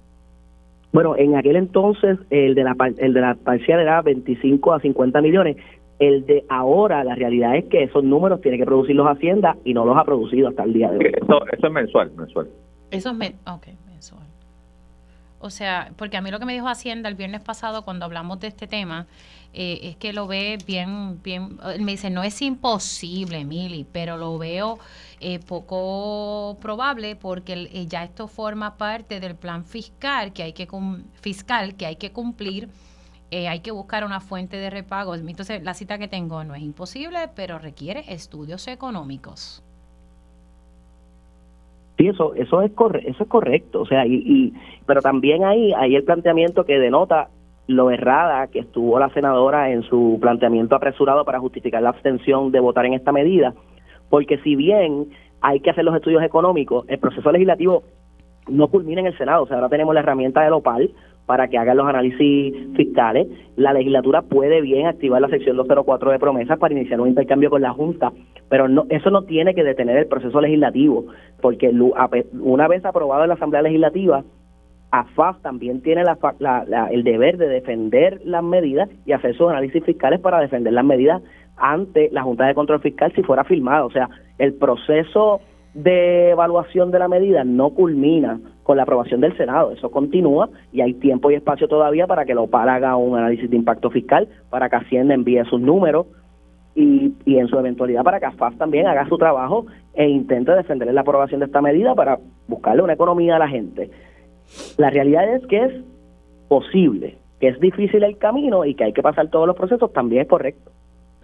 Bueno, en aquel entonces el de la, el de la parcial era 25 a 50 millones, El de ahora, la realidad es que esos números tiene que producirlos Hacienda y no los ha producido hasta el día de hoy. Eso, es mensual, mensual. Eso es mensual. O sea, porque a mí lo que me dijo Hacienda el viernes pasado cuando hablamos de este tema eh, es que lo ve bien, bien, me dice, no es imposible, Mili, pero lo veo eh, poco probable porque eh, ya esto forma parte del plan fiscal que hay que, fiscal que, hay que cumplir. hay que buscar una fuente de repago. Entonces, la cita que tengo no es imposible, pero requiere estudios económicos. Sí, eso, eso, es, eso es correcto. O sea, y, y, pero también ahí hay el planteamiento que denota lo errada que estuvo la senadora en su planteamiento apresurado para justificar la abstención de votar en esta medida, porque si bien hay que hacer los estudios económicos, el proceso legislativo no culmina en el Senado, o sea, ahora tenemos la herramienta del OPAL para que hagan los análisis fiscales, la legislatura puede bien activar la sección 204 de promesas para iniciar un intercambio con la Junta, pero no, eso no tiene que detener el proceso legislativo, porque una vez aprobado en la Asamblea Legislativa, AFAF también tiene el deber de defender las medidas y hacer sus análisis fiscales para defender las medidas ante la Junta de Control Fiscal si fuera firmada. O sea, el proceso de evaluación de la medida no culmina con la aprobación del Senado. Eso continúa y hay tiempo y espacio todavía para que la OPAL haga un análisis de impacto fiscal, para que Hacienda envíe sus números y, y en su eventualidad para que AFAF también haga su trabajo e intente defender la aprobación de esta medida para buscarle una economía a la gente. La realidad es que es posible, que es difícil el camino y que hay que pasar todos los procesos, también es correcto.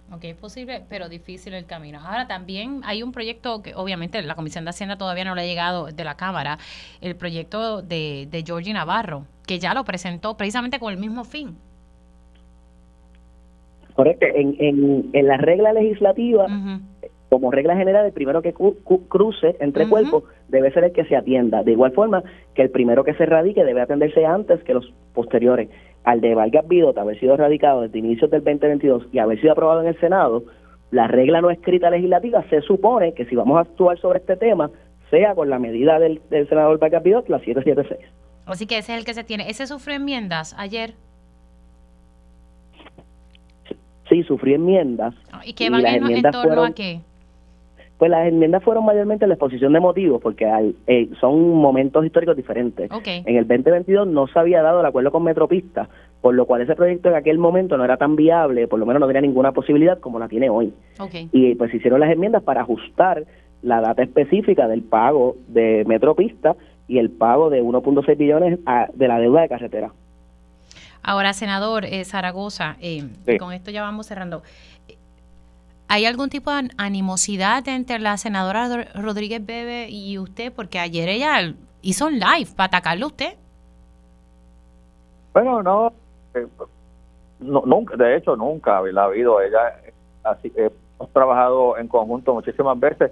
Ok, es posible, pero difícil el camino. Ahora también hay un proyecto que obviamente la Comisión de Hacienda todavía no le ha llegado de la Cámara, el proyecto de, de Georgie Navarro, que ya lo presentó precisamente con el mismo fin. Correcto, en, en, en la regla legislativa, como regla general, el primero que cruce entre cuerpos debe ser el que se atienda. De igual forma que el primero que se radique debe atenderse antes que los posteriores. Al de Vargas Bidot haber sido radicado desde inicios del 2022 y haber sido aprobado en el Senado, la regla no escrita legislativa se supone que si vamos a actuar sobre este tema, sea con la medida del, senador Vargas Bidot, la 776. Así que ese es el que se tiene. ¿Ese sufrió enmiendas ayer? Sí, sufrió enmiendas. ¿Y qué van en, torno a qué? Pues las enmiendas fueron mayormente la exposición de motivos, porque eh, son momentos históricos diferentes. En el 2022 no se había dado el acuerdo con Metropista, por lo cual ese proyecto en aquel momento no era tan viable, por lo menos no tenía ninguna posibilidad como la tiene hoy. Y pues hicieron las enmiendas para ajustar la data específica del pago de Metropista y el pago de 1.6 billones de la deuda de carretera. Ahora, senador eh, Zaragoza, eh, con esto ya vamos cerrando. ¿Hay algún tipo de animosidad entre la senadora Rodríguez Bebe y usted? Porque ayer ella hizo un live para atacarle a usted. Bueno, no, eh, nunca, de hecho nunca ha habido. Ella, así, hemos trabajado en conjunto muchísimas veces.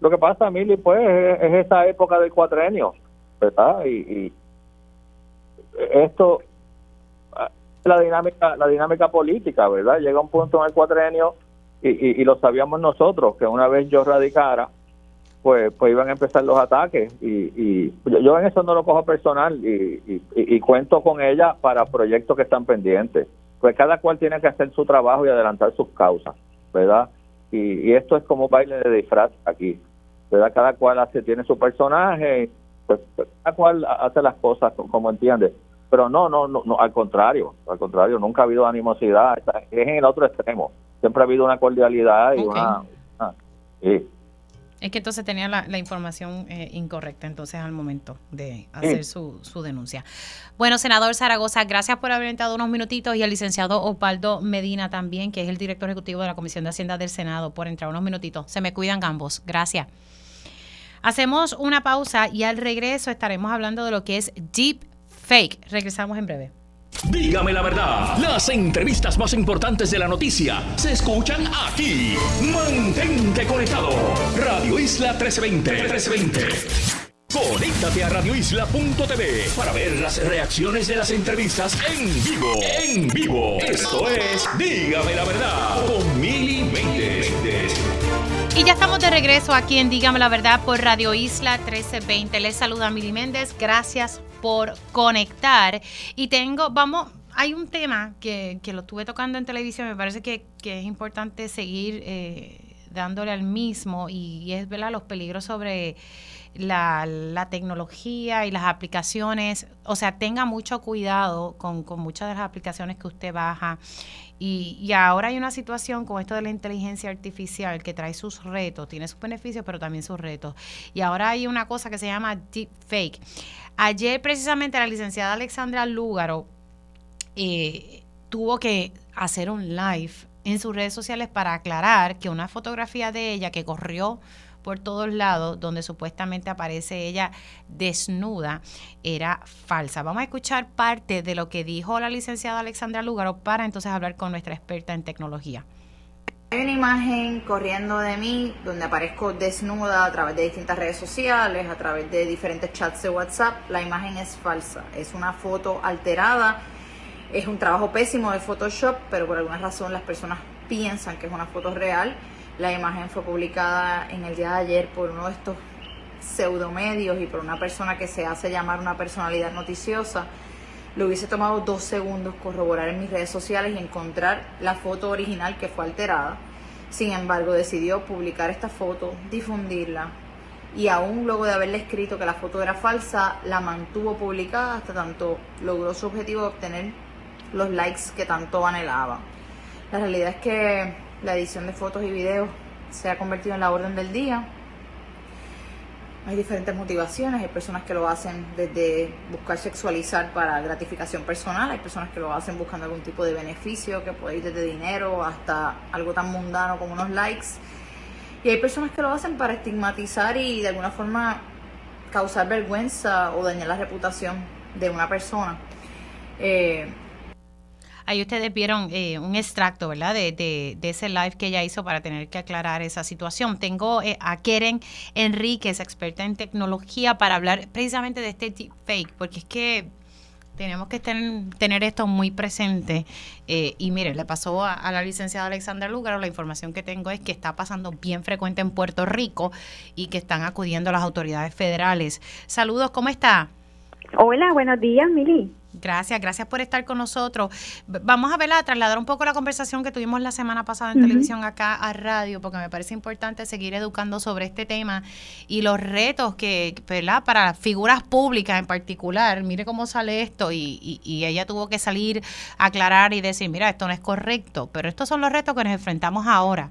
Lo que pasa, Mili, pues, es, esa época del cuatrenio, ¿verdad? Y, y esto, la dinámica, la dinámica política, ¿verdad? Llega un punto en el cuatrenio y, lo sabíamos nosotros, que una vez yo radicara, pues, pues iban a empezar los ataques. Y, yo en eso no lo cojo personal y, cuento con ella para proyectos que están pendientes. Pues cada cual tiene que hacer su trabajo y adelantar sus causas, ¿verdad? Y, esto es como baile de disfraz aquí, ¿verdad? Cada cual hace, tiene su personaje, pues, pues cada cual hace las cosas como entiende. Pero no, no, no, no, al contrario, al contrario, nunca ha habido animosidad, es en el otro extremo siempre ha habido una cordialidad y una... Es que entonces tenía la, información eh, incorrecta entonces al momento de hacer su, su, denuncia. Bueno, senador Zaragoza, gracias por haber entrado unos minutitos y al licenciado Opaldo Medina también, que es el director ejecutivo de la Comisión de Hacienda del Senado, por entrar unos minutitos. Se me cuidan ambos. Gracias. Hacemos una pausa y al regreso estaremos hablando de lo que es deep fake. Regresamos en breve. Dígame la verdad, las entrevistas más importantes de la noticia se escuchan aquí. Mantente conectado. Radio Isla 1320. 1320. Conéctate a radioisla.tv para ver las reacciones de las entrevistas en vivo. En vivo. Esto es Dígame la verdad con Mili y ya estamos de regreso aquí en Dígame la Verdad por Radio Isla 1320. Les saluda Mili Méndez. Gracias por conectar. Y tengo, vamos hay un tema que, que, lo estuve tocando en televisión, me parece que, que es importante seguir eh, dándole al mismo y, es ¿verdad? los peligros sobre la, la, tecnología y las aplicaciones. O sea, tenga mucho cuidado con, con muchas de las aplicaciones que usted baja. Y, y, ahora hay una situación con esto de la inteligencia artificial que trae sus retos, tiene sus beneficios, pero también sus retos. Y ahora hay una cosa que se llama deepfake. Ayer precisamente la licenciada Alexandra Lúgaro eh, tuvo que hacer un live en sus redes sociales para aclarar que una fotografía de ella que corrió por todos lados, donde supuestamente aparece ella desnuda, era falsa. Vamos a escuchar parte de lo que dijo la licenciada Alexandra Lúgaro para entonces hablar con nuestra experta en tecnología. Hay una imagen corriendo de mí donde aparezco desnuda a través de distintas redes sociales, a través de diferentes chats de WhatsApp. La imagen es falsa, es una foto alterada es un trabajo pésimo de Photoshop, pero por alguna razón las personas piensan que es una foto real. La imagen fue publicada en el día de ayer por uno de estos pseudomedios y por una persona que se hace llamar una personalidad noticiosa. Le hubiese tomado dos segundos corroborar en mis redes sociales y encontrar la foto original que fue alterada. Sin embargo, decidió publicar esta foto, difundirla y aún luego de haberle escrito que la foto era falsa, la mantuvo publicada hasta tanto logró su objetivo de obtener los likes que tanto anhelaba. La realidad es que la edición de fotos y videos se ha convertido en la orden del día. Hay diferentes motivaciones, hay personas que lo hacen desde buscar sexualizar para gratificación personal, hay personas que lo hacen buscando algún tipo de beneficio que puede ir desde dinero hasta algo tan mundano como unos likes. Y hay personas que lo hacen para estigmatizar y de alguna forma causar vergüenza o dañar la reputación de una persona. Eh, Ahí ustedes vieron eh, un extracto, ¿verdad? De, de, ese live que ella hizo para tener que aclarar esa situación. Tengo eh, a Keren Enríquez, experta en tecnología, para hablar precisamente de este fake, porque es que tenemos que tener esto muy presente. Eh, y mire, le pasó a, la licenciada Alexandra Lugaro, la información que tengo es que está pasando bien frecuente en Puerto Rico y que están acudiendo las autoridades federales. Saludos, ¿cómo está? Hola, buenos días, Mili. Gracias, gracias por estar con nosotros. Vamos a ver, a trasladar un poco la conversación que tuvimos la semana pasada en televisión acá a radio, porque me parece importante seguir educando sobre este tema y los retos que, ¿verdad? Para figuras públicas en particular, mire cómo sale esto y, y ella tuvo que salir a aclarar y decir, mira, esto no es correcto, pero estos son los retos que nos enfrentamos ahora.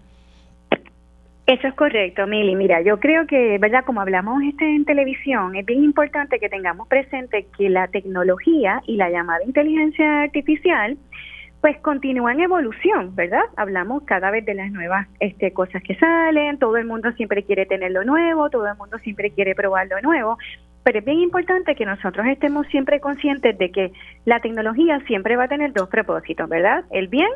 Eso es correcto, Mili. Mira, yo creo que, ¿verdad? Como hablamos este en televisión, es bien importante que tengamos presente que la tecnología y la llamada inteligencia artificial, pues continúa en evolución, ¿verdad? Hablamos cada vez de las nuevas este, cosas que salen, todo el mundo siempre quiere tener lo nuevo, todo el mundo siempre quiere probar lo nuevo, pero es bien importante que nosotros estemos siempre conscientes de que la tecnología siempre va a tener dos propósitos, ¿verdad? El bien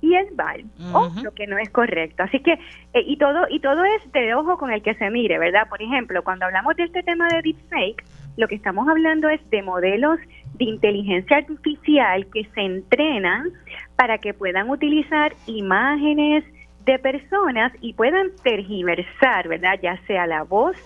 y es mal o lo que no es correcto. Así que eh, y todo y todo es de ojo con el que se mire, ¿verdad? Por ejemplo, cuando hablamos de este tema de deepfake, lo que estamos hablando es de modelos de inteligencia artificial que se entrenan para que puedan utilizar imágenes de personas y puedan tergiversar, ¿verdad? Ya sea la voz,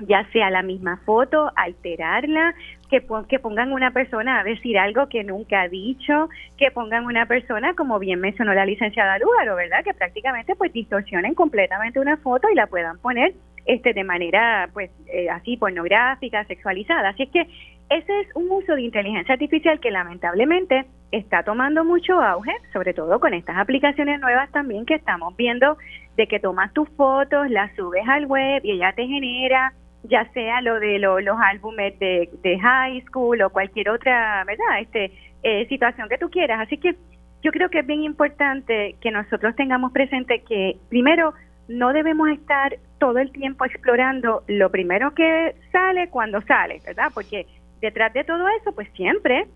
ya sea la misma foto, alterarla, que, que pongan una persona a decir algo que nunca ha dicho, que pongan una persona, como bien mencionó la licenciada Lúgaro, ¿verdad? Que prácticamente pues distorsionen completamente una foto y la puedan poner este de manera pues eh, así pornográfica, sexualizada. Así es que ese es un uso de inteligencia artificial que lamentablemente está tomando mucho auge, sobre todo con estas aplicaciones nuevas también que estamos viendo de que tomas tus fotos, las subes al web y ella te genera ya sea lo de los álbumes de, high school o cualquier otra, ¿verdad? Este, eh, situación que tú quieras. Así que yo creo que es bien importante que nosotros tengamos presente que primero no debemos estar todo el tiempo explorando lo primero que sale cuando sale, ¿verdad? Porque detrás de todo eso, pues siempre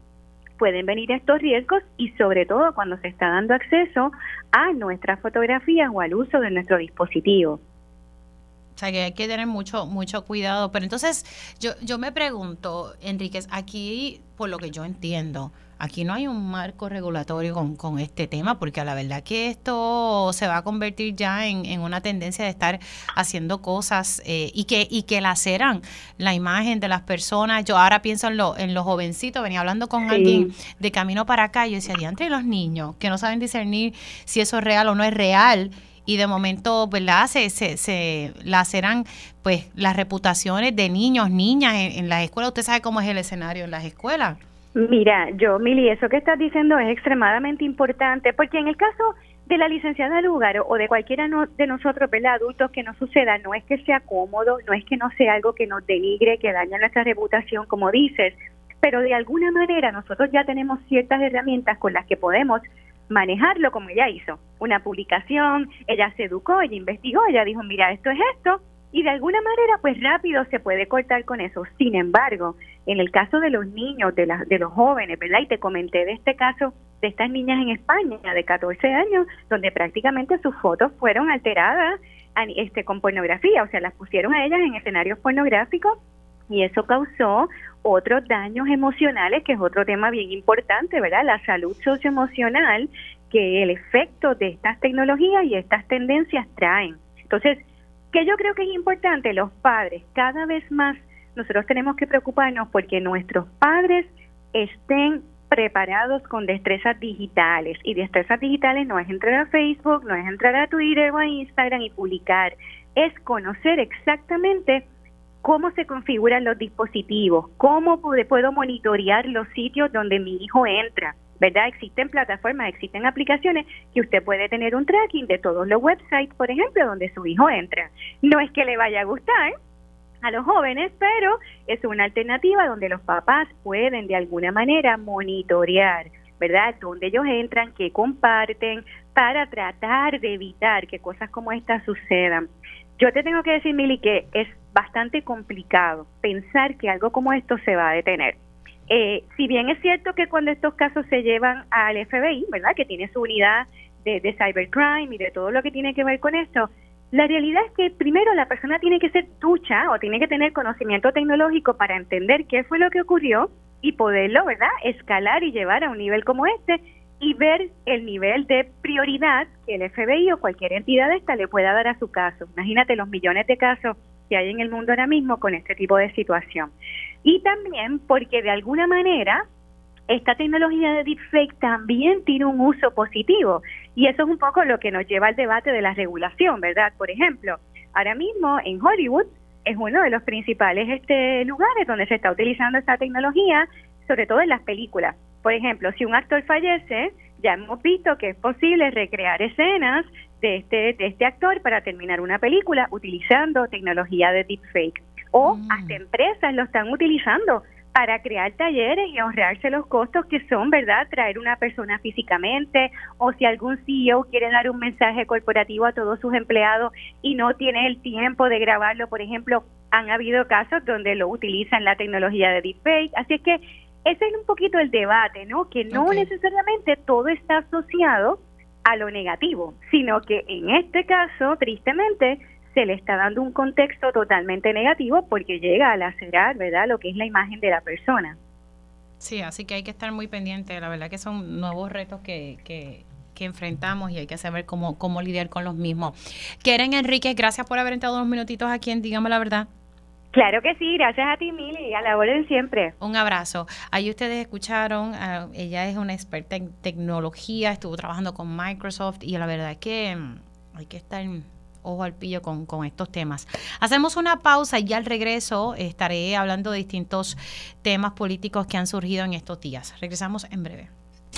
pueden venir estos riesgos y sobre todo cuando se está dando acceso a nuestras fotografías o al uso de nuestro dispositivo. O sea que hay que tener mucho, mucho cuidado. Pero entonces, yo, yo me pregunto, Enríquez, aquí, por lo que yo entiendo, aquí no hay un marco regulatorio con, con, este tema, porque a la verdad que esto se va a convertir ya en, en una tendencia de estar haciendo cosas eh, y que y que laceran la imagen de las personas. Yo ahora pienso en, lo, en los jovencitos, venía hablando con alguien de camino para acá, y yo decía, entre los niños que no saben discernir si eso es real o no es real y de momento, ¿verdad? Se, se, se laceran pues las reputaciones de niños, niñas en, las escuelas. Usted sabe cómo es el escenario en las escuelas. Mira, yo, Mili, eso que estás diciendo es extremadamente importante, porque en el caso de la licenciada Lugar o de cualquiera de nosotros, ¿verdad? adultos, que no suceda, no es que sea cómodo, no es que no sea algo que nos denigre, que daña nuestra reputación, como dices, pero de alguna manera nosotros ya tenemos ciertas herramientas con las que podemos manejarlo como ella hizo. Una publicación, ella se educó, ella investigó, ella dijo, mira, esto es esto, y de alguna manera pues rápido se puede cortar con eso. Sin embargo, en el caso de los niños, de, de los jóvenes, ¿verdad? Y te comenté de este caso de estas niñas en España de 14 años, donde prácticamente sus fotos fueron alteradas este, con pornografía, o sea, las pusieron a ellas en escenarios pornográficos y eso causó otros daños emocionales, que es otro tema bien importante, ¿verdad? La salud socioemocional que el efecto de estas tecnologías y estas tendencias traen. Entonces, que yo creo que es importante, los padres, cada vez más nosotros tenemos que preocuparnos porque nuestros padres estén preparados con destrezas digitales. Y destrezas digitales no es entrar a Facebook, no es entrar a Twitter o a Instagram y publicar, es conocer exactamente cómo se configuran los dispositivos, cómo puedo monitorear los sitios donde mi hijo entra, ¿verdad? Existen plataformas, existen aplicaciones que usted puede tener un tracking de todos los websites, por ejemplo, donde su hijo entra. No es que le vaya a gustar a los jóvenes, pero es una alternativa donde los papás pueden de alguna manera monitorear, ¿verdad? Donde ellos entran, qué comparten, para tratar de evitar que cosas como estas sucedan. Yo te tengo que decir, Mili, que es bastante complicado pensar que algo como esto se va a detener. Eh, si bien es cierto que cuando estos casos se llevan al FBI, ¿verdad? Que tiene su unidad de, cybercrime y de todo lo que tiene que ver con esto, la realidad es que primero la persona tiene que ser ducha o tiene que tener conocimiento tecnológico para entender qué fue lo que ocurrió y poderlo, ¿verdad? Escalar y llevar a un nivel como este y ver el nivel de prioridad que el FBI o cualquier entidad esta le pueda dar a su caso. Imagínate los millones de casos que hay en el mundo ahora mismo con este tipo de situación. Y también porque de alguna manera esta tecnología de deepfake también tiene un uso positivo y eso es un poco lo que nos lleva al debate de la regulación, ¿verdad? Por ejemplo, ahora mismo en Hollywood es uno de los principales este, lugares donde se está utilizando esta tecnología, sobre todo en las películas. Por ejemplo, si un actor fallece, ya hemos visto que es posible recrear escenas de este, de este actor para terminar una película utilizando tecnología de deepfake o mm. hasta empresas lo están utilizando para crear talleres y ahorrarse los costos que son, ¿verdad? Traer una persona físicamente o si algún CEO quiere dar un mensaje corporativo a todos sus empleados y no tiene el tiempo de grabarlo, por ejemplo, han habido casos donde lo utilizan la tecnología de deepfake, así es que ese es un poquito el debate, ¿no? Que no necesariamente todo está asociado a lo negativo, sino que en este caso, tristemente, se le está dando un contexto totalmente negativo porque llega a lacerar, ¿verdad?, lo que es la imagen de la persona. Sí, así que hay que estar muy pendiente. La verdad que son nuevos retos que, que, que enfrentamos y hay que saber cómo, cómo lidiar con los mismos. Keren Enrique, gracias por haber entrado unos minutitos aquí en Dígame la Verdad. Claro que sí, gracias a ti, Mili, a la orden siempre. Un abrazo. Ahí ustedes escucharon, ah, ella es una experta en tecnología, estuvo trabajando con Microsoft y la verdad es que mm, hay que estar ojo al pillo con, con estos temas. Hacemos una pausa y al regreso estaré hablando de distintos temas políticos que han surgido en estos días. Regresamos en breve.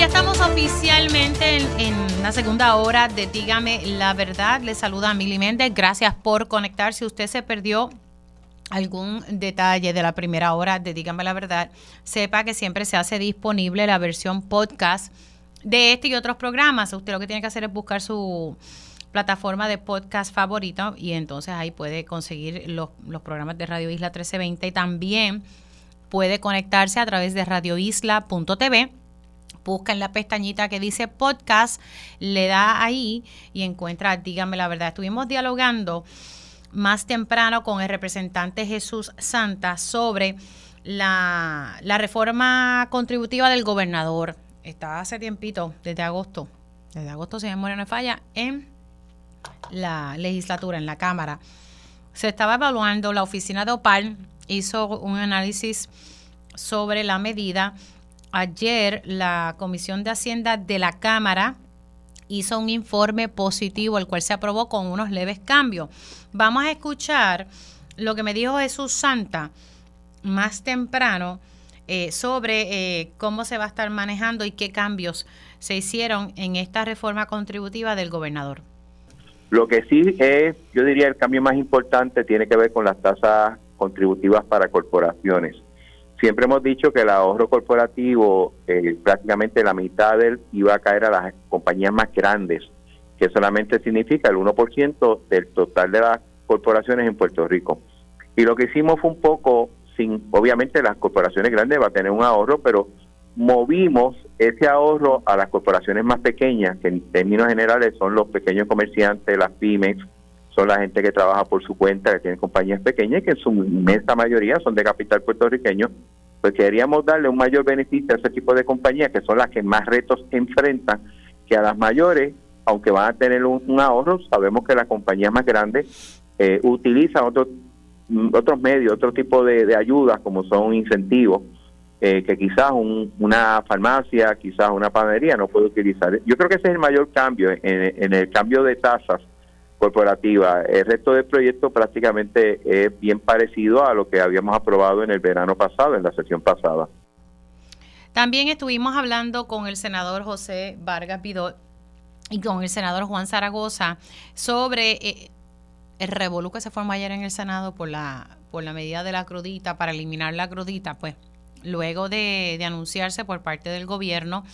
ya estamos oficialmente en, la segunda hora de Dígame la verdad. Le saluda a Mili Méndez. Gracias por conectar. Si usted se perdió algún detalle de la primera hora de Dígame la verdad, sepa que siempre se hace disponible la versión podcast de este y otros programas. Usted lo que tiene que hacer es buscar su plataforma de podcast favorito y entonces ahí puede conseguir los, los programas de Radio Isla 1320 y también puede conectarse a través de radioisla.tv busca en la pestañita que dice podcast, le da ahí y encuentra, dígame la verdad, estuvimos dialogando más temprano con el representante Jesús Santa sobre la, reforma contributiva del gobernador. Está hace tiempito, desde agosto, desde agosto se me muere no falla, en la legislatura, en la Cámara. Se estaba evaluando, la oficina de OPAL hizo un análisis sobre la medida. Ayer la Comisión de Hacienda de la Cámara hizo un informe positivo, el cual se aprobó con unos leves cambios. Vamos a escuchar lo que me dijo Jesús Santa más temprano eh, sobre eh, cómo se va a estar manejando y qué cambios se hicieron en esta reforma contributiva del gobernador. Lo que sí es, yo diría, el cambio más importante tiene que ver con las tasas contributivas para corporaciones. Siempre hemos dicho que el ahorro corporativo, eh, prácticamente la mitad de él iba a caer a las compañías más grandes, que solamente significa el 1% del total de las corporaciones en Puerto Rico. Y lo que hicimos fue un poco, sin, obviamente las corporaciones grandes va a tener un ahorro, pero movimos ese ahorro a las corporaciones más pequeñas, que en términos generales son los pequeños comerciantes, las pymes, son la gente que trabaja por su cuenta, que tiene compañías pequeñas que en su inmensa mayoría son de capital puertorriqueño, pues queríamos darle un mayor beneficio a ese tipo de compañías que son las que más retos enfrentan que a las mayores, aunque van a tener un, ahorro, sabemos que las compañías más grandes eh, utilizan otros otros medios, otro tipo de ayudas como son incentivos eh, que quizás una farmacia, quizás una panadería no puede utilizar. Yo creo que ese es el mayor cambio en, el cambio de tasas corporativas. El resto del proyecto prácticamente es bien parecido a lo que habíamos aprobado en el verano pasado, en la sesión pasada. También estuvimos hablando con el senador José Vargas Vidot y con el senador Juan Zaragoza sobre eh, el revolú que se formó ayer en el Senado por la, por la medida de la crudita, para eliminar la crudita, pues luego de, anunciarse por parte del gobierno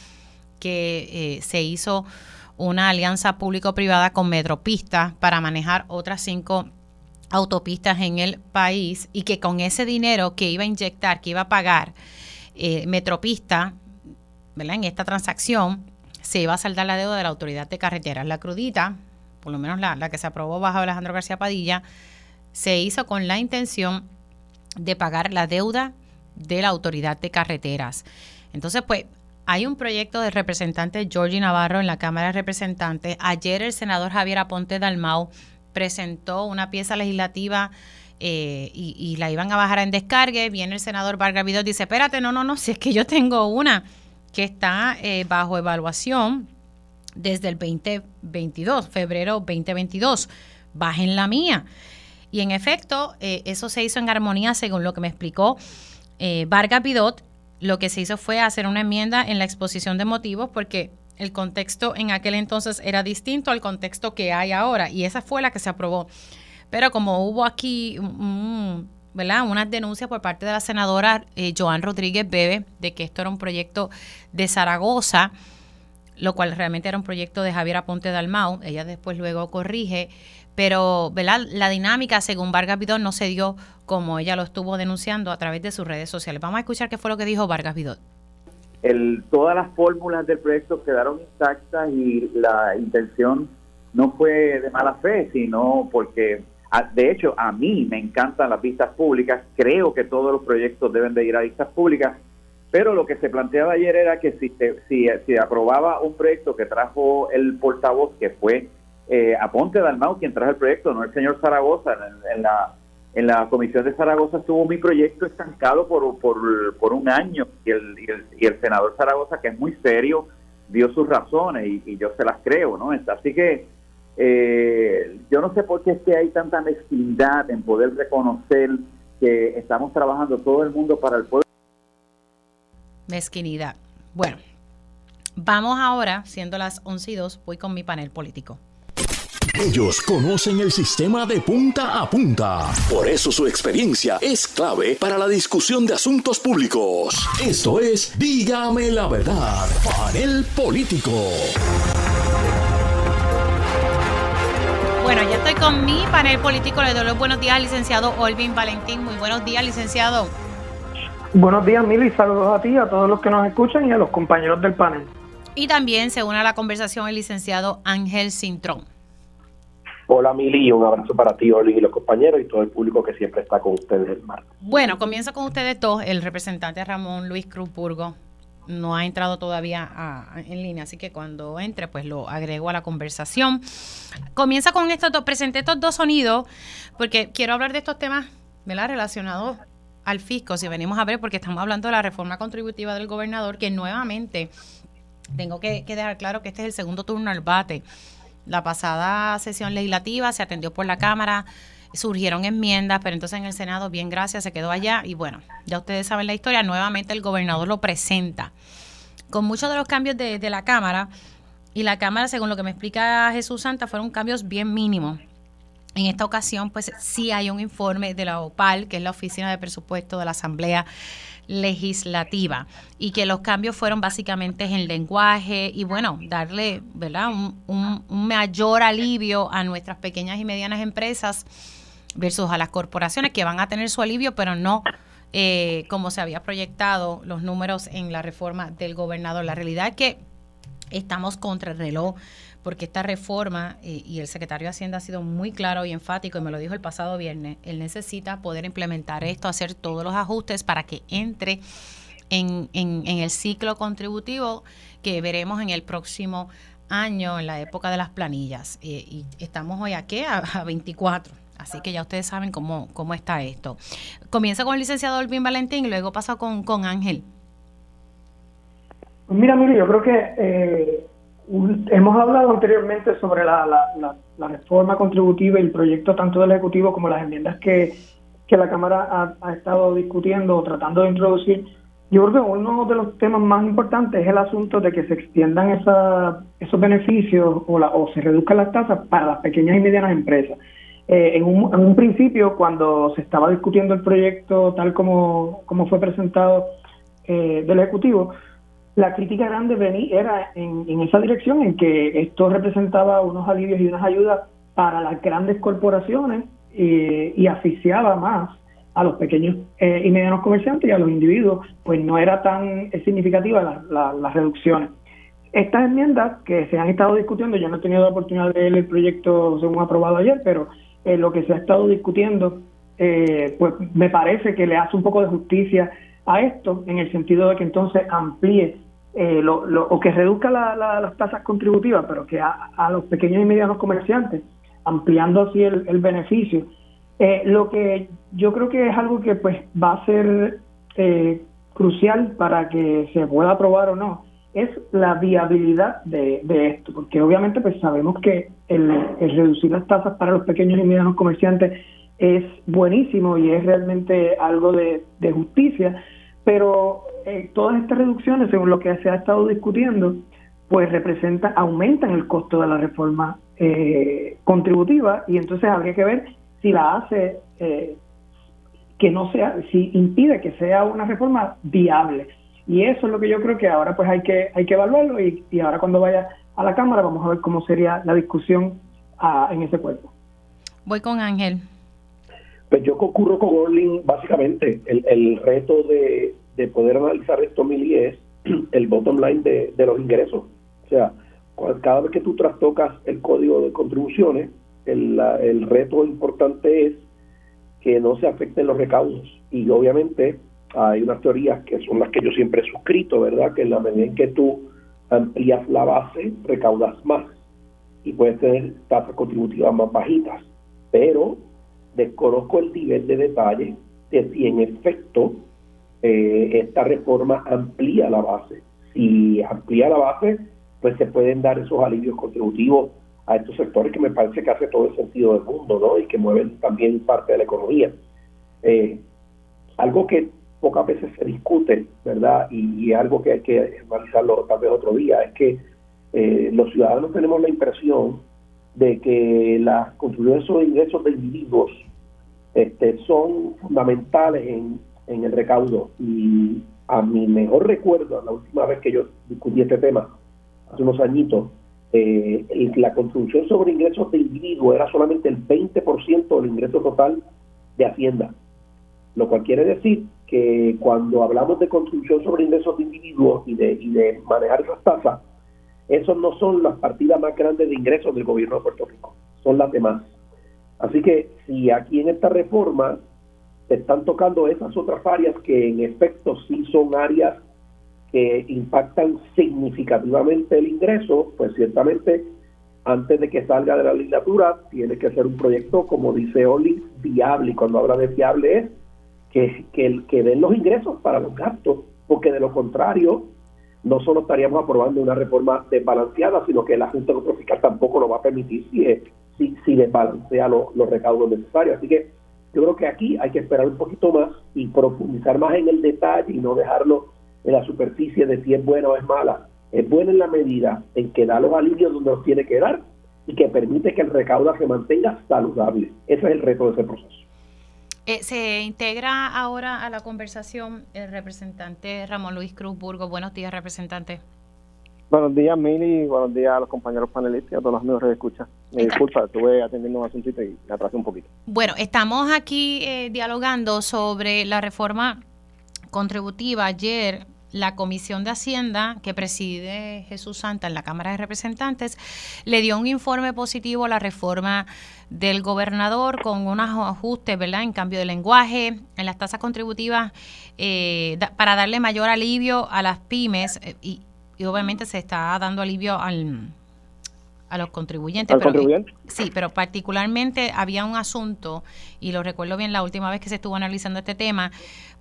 que eh, se hizo una alianza público-privada con Metropista para manejar otras cinco autopistas en el país y que con ese dinero que iba a inyectar, que iba a pagar eh, Metropista, ¿verdad? En esta transacción se iba a saldar la deuda de la autoridad de carreteras. La crudita, por lo menos la, la que se aprobó bajo Alejandro García Padilla, se hizo con la intención de pagar la deuda de la Autoridad de Carreteras. Entonces, pues hay un proyecto del representante Georgie Navarro en la Cámara de Representantes. Ayer el senador Javier Aponte Dalmau presentó una pieza legislativa eh, y, la iban a bajar en descargue. Viene el senador Vargas Vidal dice, espérate, no, no, no, si es que yo tengo una que está eh, bajo evaluación desde el 2022, febrero 2022. Bajen la mía. Y en efecto, eh, eso se hizo en armonía según lo que me explicó eh, Vargas Pidot, lo que se hizo fue hacer una enmienda en la exposición de motivos porque el contexto en aquel entonces era distinto al contexto que hay ahora y esa fue la que se aprobó. Pero como hubo aquí ¿verdad? unas denuncias por parte de la senadora eh, Joan Rodríguez Bebe de que esto era un proyecto de Zaragoza, lo cual realmente era un proyecto de Javier Aponte Dalmau, ella después luego corrige, pero ¿verdad? la dinámica según Vargas Vidot no se dio como ella lo estuvo denunciando a través de sus redes sociales. Vamos a escuchar qué fue lo que dijo Vargas Vidot. Todas las fórmulas del proyecto quedaron intactas y la intención no fue de mala fe, sino porque, de hecho, a mí me encantan las vistas públicas, creo que todos los proyectos deben de ir a vistas públicas, pero lo que se planteaba ayer era que si, si, si aprobaba un proyecto que trajo el portavoz, que fue eh, Aponte Dalmau quien trajo el proyecto, no el señor Zaragoza, en, la en la comisión de Zaragoza estuvo mi proyecto estancado por, por, un año y el, y el, senador Zaragoza, que es muy serio, dio sus razones y, yo se las creo, ¿no? Así que eh, yo no sé por qué es que hay tanta mezquindad en poder reconocer que estamos trabajando todo el mundo para el pueblo. Mezquinidad. Bueno, vamos ahora, siendo las 11 y 2, voy con mi panel político. Ellos conocen el sistema de punta a punta. Por eso su experiencia es clave para la discusión de asuntos públicos. Esto es Dígame la verdad, panel político. Bueno, ya estoy con mi panel político. Le doy los buenos días al licenciado Olvin Valentín. Muy buenos días, licenciado. Buenos días, Mili. Saludos a ti, a todos los que nos escuchan y a los compañeros del panel. Y también se une a la conversación el licenciado Ángel Cintrón. Hola Mili, un abrazo para ti, Oli, y los compañeros y todo el público que siempre está con ustedes el martes. Bueno, comienzo con ustedes dos. El representante Ramón Luis Cruz Burgo no ha entrado todavía en línea, así que cuando entre, pues lo agrego a la conversación. Comienza con estos dos, presenté estos dos sonidos, porque quiero hablar de estos temas, ¿verdad? Relacionados al fisco, si venimos a ver, porque estamos hablando de la reforma contributiva del gobernador, que nuevamente tengo que, que dejar claro que este es el segundo turno al bate la pasada sesión legislativa se atendió por la Cámara, surgieron enmiendas, pero entonces en el Senado, bien gracias, se quedó allá y bueno, ya ustedes saben la historia, nuevamente el gobernador lo presenta con muchos de los cambios de, la Cámara y la Cámara, según lo que me explica Jesús Santa, fueron cambios bien mínimos. En esta ocasión, pues sí hay un informe de la OPAL, que es la Oficina de Presupuesto de la Asamblea legislativa y que los cambios fueron básicamente en lenguaje y bueno, darle ¿verdad? Un, mayor alivio a nuestras pequeñas y medianas empresas versus a las corporaciones que van a tener su alivio, pero no eh, como se había proyectado los números en la reforma del gobernador. La realidad es que estamos contra el reloj porque esta reforma, eh, y el secretario de Hacienda ha sido muy claro y enfático, y me lo dijo el pasado viernes, él necesita poder implementar esto, hacer todos los ajustes para que entre en, el ciclo contributivo que veremos en el próximo año, en la época de las planillas. Eh, y estamos hoy aquí a, a 24. Así que ya ustedes saben cómo, cómo está esto. Comienza con el licenciado Olvin Valentín y luego pasa con, con Ángel. Pues mira, mire, yo creo que eh, hemos hablado anteriormente sobre la, la, reforma contributiva y el proyecto tanto del Ejecutivo como las enmiendas que, la Cámara ha, estado discutiendo o tratando de introducir. Yo creo que uno de los temas más importantes es el asunto de que se extiendan esa, esos beneficios o, la, o se reduzcan las tasas para las pequeñas y medianas empresas. Eh, en, un, principio, cuando se estaba discutiendo el proyecto tal como, como fue presentado eh, del Ejecutivo, la crítica grande era en, esa dirección, en que esto representaba unos alivios y unas ayudas para las grandes corporaciones eh, y asfixiaba más a los pequeños eh, y medianos comerciantes y a los individuos, pues no era tan significativa las reducciones. Estas enmiendas que se han estado discutiendo, yo no he tenido la oportunidad de ver el proyecto según aprobado ayer, pero eh, lo que se ha estado discutiendo, pues me parece que le hace un poco de justicia a esto, en el sentido de que entonces amplíe eh, lo, o que reduzca las tasas contributivas, pero que a, los pequeños y medianos comerciantes, ampliando así el, beneficio. Eh, lo que yo creo que es algo que pues va a ser eh, crucial para que se pueda aprobar o no, es la viabilidad de, esto, porque obviamente pues sabemos que el, reducir las tasas para los pequeños y medianos comerciantes es buenísimo y es realmente algo de justicia, pero eh, todas estas reducciones, según lo que se ha estado discutiendo, pues representan, aumentan el costo de la reforma eh, contributiva y entonces habría que ver si la hace eh, que no sea, si impide que sea una reforma viable. Y eso es lo que yo creo que ahora pues hay que, hay que evaluarlo y, ahora cuando vaya a la Cámara vamos a ver cómo sería la discusión ah, en ese cuerpo. Voy con Ángel. Pues yo concurro con Orlin, básicamente, el, el reto de, de, poder analizar esto, Mili, es [CLEARS THROAT] el bottom line de, de los ingresos. O sea, cada vez que tú trastocas el código de contribuciones, el, el reto importante es que no se afecten los recaudos. Y obviamente hay unas teorías que son las que yo siempre he suscrito, ¿verdad? Que en la medida en que tú amplías la base, recaudas más y puedes tener tasas contributivas más bajitas. Pero desconozco el nivel de detalle de si en efecto eh, esta reforma amplía la base. Si amplía la base, pues se pueden dar esos alivios contributivos a estos sectores que me parece que hace todo el sentido del mundo, ¿no? Y que mueven también parte de la economía. Eh, algo que pocas veces se discute, ¿verdad? Y, algo que hay que analizarlo tal vez otro día, es que eh, los ciudadanos tenemos la impresión de que las contribuciones sobre ingresos de individuos este, son fundamentales en, en el recaudo y a mi mejor recuerdo, la última vez que yo discutí este tema, hace unos añitos, eh, la contribución sobre ingresos de individuo era solamente el 20% del ingreso total de Hacienda. Lo cual quiere decir que cuando hablamos de contribución sobre ingresos de individuos y de, y de manejar esas tasas, esos no son las partidas más grandes de ingresos del gobierno de Puerto Rico, son las demás. Así que si aquí en esta reforma se están tocando esas otras áreas que en efecto sí son áreas que impactan significativamente el ingreso, pues ciertamente antes de que salga de la legislatura tiene que ser un proyecto, como dice Oli, viable. Y cuando habla de viable es que, que, den los ingresos para los gastos, porque de lo contrario no solo estaríamos aprobando una reforma desbalanceada, sino que la Junta Fiscal tampoco lo va a permitir si, si, si desbalancea los recaudos necesarios. Así que yo creo que aquí hay que esperar un poquito más y profundizar más en el detalle y no dejarlo en la superficie de si es buena o es mala. Es buena en la medida en que da los alivios donde los tiene que dar y que permite que el recaudo se mantenga saludable. Ese es el reto de ese proceso. Eh, se integra ahora a la conversación el representante Ramón Luis Cruz Burgo. Buenos días, representante. Buenos días, Mili. Buenos días a los compañeros panelistas y a todos los amigos que escuchan. Me disculpa, estuve atendiendo un asuntito y me atrasé un poquito. Bueno, estamos aquí eh, dialogando sobre la reforma contributiva. Ayer la Comisión de Hacienda que preside Jesús Santa en la Cámara de Representantes le dio un informe positivo a la reforma del gobernador con unos ajustes, ¿verdad? En cambio de lenguaje, en las tasas contributivas, eh, para darle mayor alivio a las pymes eh, y, obviamente se está dando alivio al, a los contribuyentes. pero, sí, pero particularmente había un asunto, y lo recuerdo bien la última vez que se estuvo analizando este tema,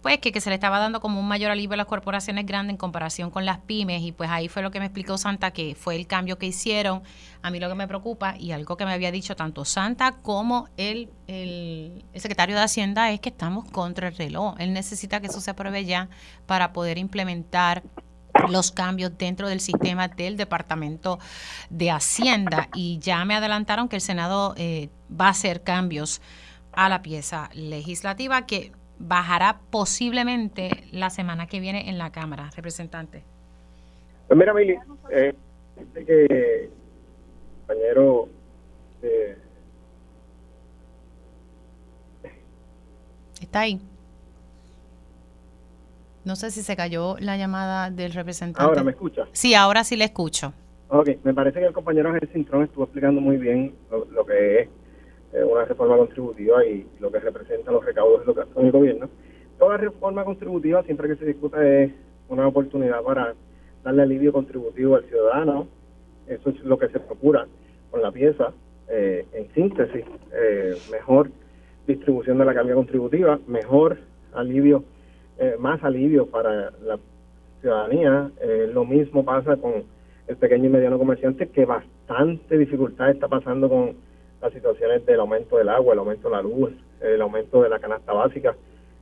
pues que, que, se le estaba dando como un mayor alivio a las corporaciones grandes en comparación con las pymes, y pues ahí fue lo que me explicó Santa, que fue el cambio que hicieron. A mí lo que me preocupa, y algo que me había dicho tanto Santa como el, el, el secretario de Hacienda, es que estamos contra el reloj. Él necesita que eso se apruebe ya para poder implementar los cambios dentro del sistema del Departamento de Hacienda y ya me adelantaron que el Senado eh, va a hacer cambios a la pieza legislativa que bajará posiblemente la semana que viene en la Cámara, representante. Pues mira, Mili, eh, que compañero eh, está ahí. No sé si se cayó la llamada del representante. Ahora me escucha. Sí, ahora sí le escucho. Ok, me parece que el compañero Cintrón estuvo explicando muy bien lo, que es eh, una reforma contributiva y lo que representa los recaudos de lo que hace el gobierno. Toda reforma contributiva, siempre que se discuta, es una oportunidad para darle alivio contributivo al ciudadano. Eso es lo que se procura con la pieza. Eh, en síntesis, eh, mejor distribución de la carga contributiva, mejor alivio eh, más alivio para la ciudadanía. Eh, lo mismo pasa con el pequeño y mediano comerciante, que bastante dificultad está pasando con las situaciones del aumento del agua, el aumento de la luz, el aumento de la canasta básica,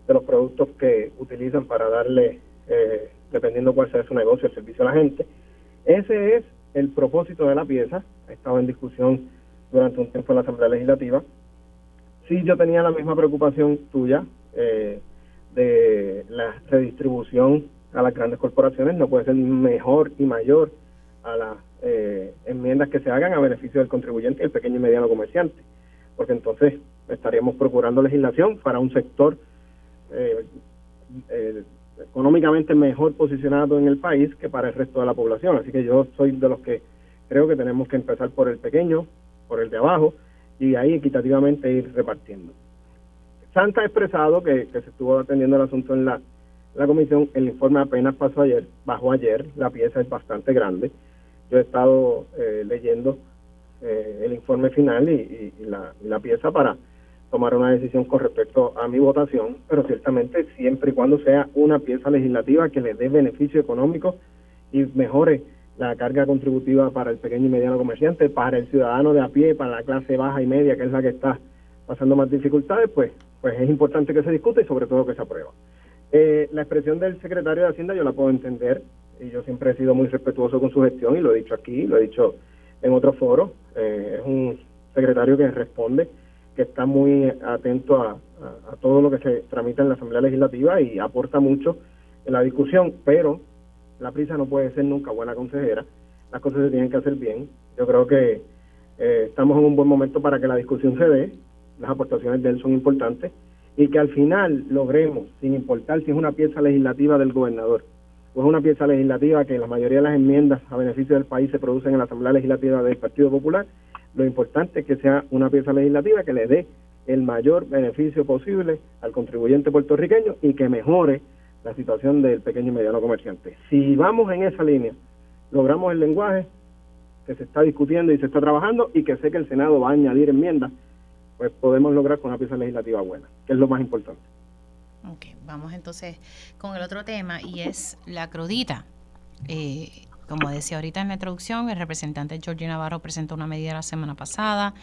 de los productos que utilizan para darle, eh, dependiendo cuál sea su negocio, el servicio a la gente. Ese es el propósito de la pieza. Ha estado en discusión durante un tiempo en la Asamblea Legislativa. Sí, yo tenía la misma preocupación tuya. Eh, de la redistribución a las grandes corporaciones no puede ser mejor y mayor a las eh, enmiendas que se hagan a beneficio del contribuyente y el pequeño y mediano comerciante, porque entonces estaríamos procurando legislación para un sector eh, eh, económicamente mejor posicionado en el país que para el resto de la población. Así que yo soy de los que creo que tenemos que empezar por el pequeño, por el de abajo, y ahí equitativamente ir repartiendo. Santa ha expresado que, se estuvo atendiendo el asunto en la, comisión. El informe apenas pasó ayer, bajó ayer. La pieza es bastante grande. Yo he estado eh, leyendo eh, el informe final y, la, la pieza para tomar una decisión con respecto a mi votación, pero ciertamente siempre y cuando sea una pieza legislativa que le dé beneficio económico y mejore la carga contributiva para el pequeño y mediano comerciante, para el ciudadano de a pie, para la clase baja y media, que es la que está pasando más dificultades, pues pues es importante que se discute y sobre todo que se aprueba. Eh, la expresión del secretario de Hacienda yo la puedo entender y yo siempre he sido muy respetuoso con su gestión y lo he dicho aquí, lo he dicho en otros foros. Eh, es un secretario que responde, que está muy atento a, a, todo lo que se tramita en la Asamblea Legislativa y aporta mucho en la discusión, pero la prisa no puede ser nunca buena consejera. Las cosas se tienen que hacer bien. Yo creo que eh, estamos en un buen momento para que la discusión se dé. Las aportaciones de él son importantes y que al final logremos, sin importar si es una pieza legislativa del gobernador o es una pieza legislativa que la mayoría de las enmiendas a beneficio del país se producen en la Asamblea Legislativa del Partido Popular, lo importante es que sea una pieza legislativa que le dé el mayor beneficio posible al contribuyente puertorriqueño y que mejore la situación del pequeño y mediano comerciante. Si vamos en esa línea, logramos el lenguaje que se está discutiendo y se está trabajando y que sé que el Senado va a añadir enmiendas pues podemos lograr con una pieza legislativa buena, que es lo más importante. Ok, vamos entonces con el otro tema y es la crudita. Eh, como decía ahorita en la introducción, el representante Georgie Navarro presentó una medida la semana pasada.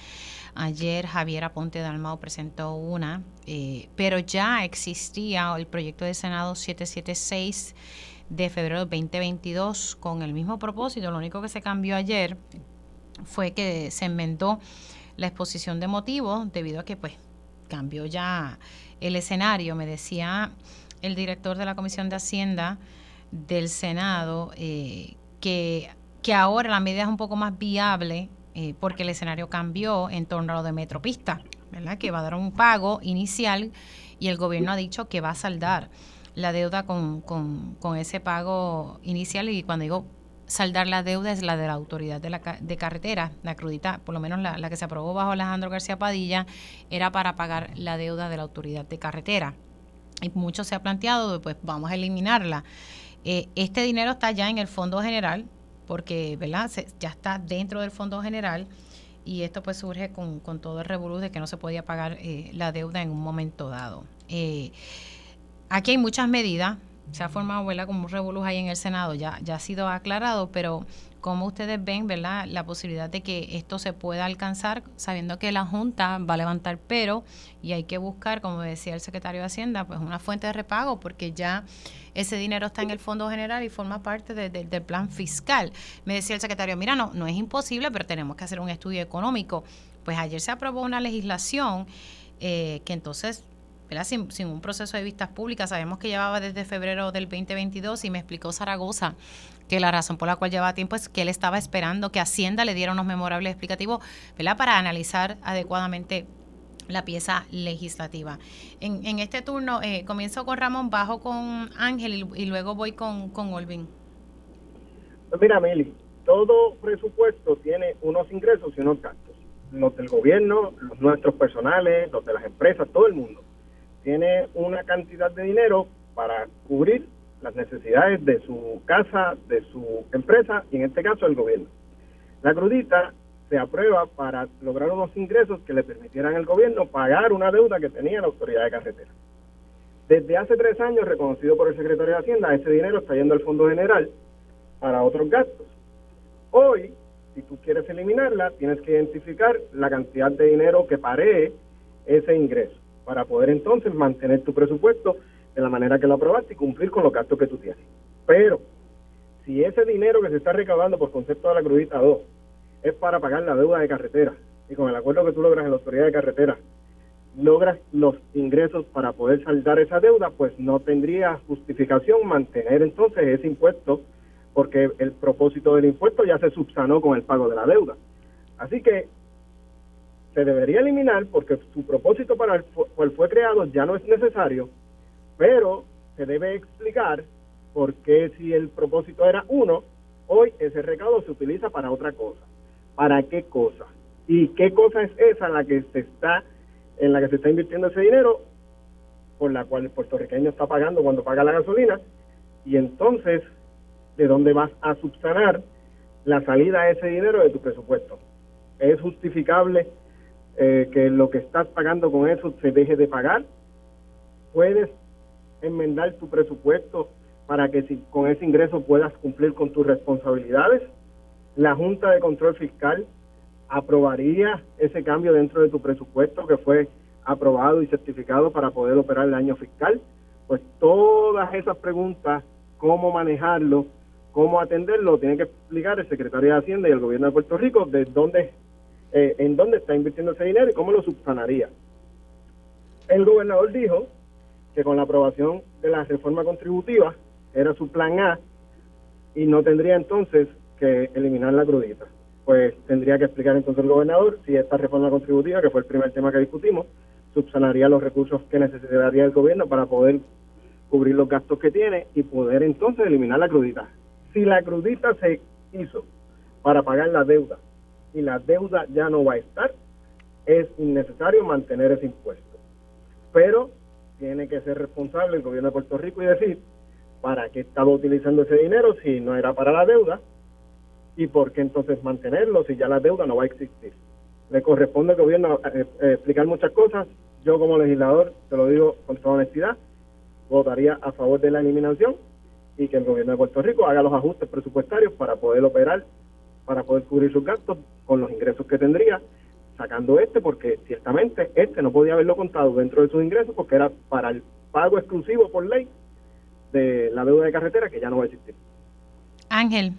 Ayer Javier Aponte Dalmao presentó una, eh, pero ya existía el proyecto de Senado 776 de febrero de 2022 con el mismo propósito. Lo único que se cambió ayer fue que se enmendó la exposición de motivos debido a que pues cambió ya el escenario. Me decía el director de la Comisión de Hacienda del Senado eh, que, que ahora la medida es un poco más viable eh, porque el escenario cambió en torno a lo de Metropista, ¿verdad? Que va a dar un pago inicial y el gobierno ha dicho que va a saldar la deuda con, con, con ese pago inicial y cuando digo saldar la deuda es la de la autoridad de, la, de carretera, la crudita, por lo menos la, que se aprobó bajo Alejandro García Padilla, era para pagar la deuda de la autoridad de carretera. Y mucho se ha planteado, pues vamos a eliminarla. Eh, este dinero está ya en el Fondo General, porque ¿verdad? ya está dentro del Fondo General y esto pues surge con, todo el revolú de que no se podía pagar eh, la deuda en un momento dado. Eh, aquí hay muchas medidas, se ha formado ¿verdad? como un revolú ahí en el Senado, ya, ya ha sido aclarado, pero como ustedes ven, ¿verdad? La posibilidad de que esto se pueda alcanzar, sabiendo que la Junta va a levantar pero y hay que buscar, como decía el secretario de Hacienda, pues una fuente de repago, porque ya ese dinero está en el Fondo General y forma parte del plan fiscal. Me decía el secretario, mira, no, no es imposible, pero tenemos que hacer un estudio económico. Pues ayer se aprobó una legislación eh, que entonces sin, sin, un proceso de vistas públicas. Sabemos que llevaba desde febrero del 2022 y me explicó Zaragoza que la razón por la cual llevaba tiempo es que él estaba esperando que Hacienda le diera unos memorables explicativos ¿verdad? para analizar adecuadamente la pieza legislativa. En, en este turno eh, comienzo con Ramón, bajo con Ángel y, luego voy con, con Olvin. Pues mira, Meli, todo presupuesto tiene unos ingresos y unos gastos. Los del gobierno, los nuestros personales, los de las empresas, todo el mundo tiene una cantidad de dinero para cubrir las necesidades de su casa, de su empresa y en este caso el gobierno. La crudita se aprueba para lograr unos ingresos que le permitieran al gobierno pagar una deuda que tenía la autoridad de carretera. Desde hace tres años, reconocido por el secretario de Hacienda, ese dinero está yendo al Fondo General para otros gastos. Hoy, si tú quieres eliminarla, tienes que identificar la cantidad de dinero que paree ese ingreso para poder entonces mantener tu presupuesto de la manera que lo aprobaste y cumplir con los gastos que tú tienes. Pero, si ese dinero que se está recaudando por concepto de la crudita 2 es para pagar la deuda de carretera, y con el acuerdo que tú logras en la autoridad de carretera, logras los ingresos para poder saldar esa deuda, pues no tendría justificación mantener entonces ese impuesto, porque el propósito del impuesto ya se subsanó con el pago de la deuda. Así que se debería eliminar porque su propósito para el cual fue creado ya no es necesario, pero se debe explicar por qué si el propósito era uno, hoy ese recaudo se utiliza para otra cosa. ¿Para qué cosa? ¿Y qué cosa es esa la que se está en la que se está invirtiendo ese dinero por la cual el puertorriqueño está pagando cuando paga la gasolina? Y entonces, ¿de dónde vas a subsanar la salida de ese dinero de tu presupuesto? ¿Es justificable eh, que lo que estás pagando con eso se deje de pagar. Puedes enmendar tu presupuesto para que si, con ese ingreso puedas cumplir con tus responsabilidades. La Junta de Control Fiscal aprobaría ese cambio dentro de tu presupuesto que fue aprobado y certificado para poder operar el año fiscal. Pues todas esas preguntas, cómo manejarlo, cómo atenderlo tiene que explicar el secretario de Hacienda y el gobierno de Puerto Rico de dónde, eh, en dónde está invirtiendo ese dinero y cómo lo subsanaría. El gobernador dijo que con la aprobación de la reforma contributiva era su plan A y no tendría entonces que eliminar la crudita. Pues tendría que explicar entonces el gobernador si esta reforma contributiva, que fue el primer tema que discutimos, subsanaría los recursos que necesitaría el gobierno para poder cubrir los gastos que tiene y poder entonces eliminar la crudita. Si la crudita se hizo para pagar la deuda y la deuda ya no va a estar, es innecesario mantener ese impuesto. Pero tiene que ser responsable el gobierno de Puerto Rico y decir para qué estaba utilizando ese dinero si no era para la deuda y por qué entonces mantenerlo si ya la deuda no va a existir. Le corresponde al gobierno eh, eh, explicar muchas cosas. Yo como legislador, te lo digo con toda honestidad, votaría a favor de la eliminación y que el gobierno de Puerto Rico haga los ajustes presupuestarios para poder operar, para poder cubrir sus gastos con los ingresos que tendría, sacando este, porque ciertamente este no podía haberlo contado dentro de sus ingresos porque era para el pago exclusivo por ley de la deuda de carretera que ya no va a existir. Ángel.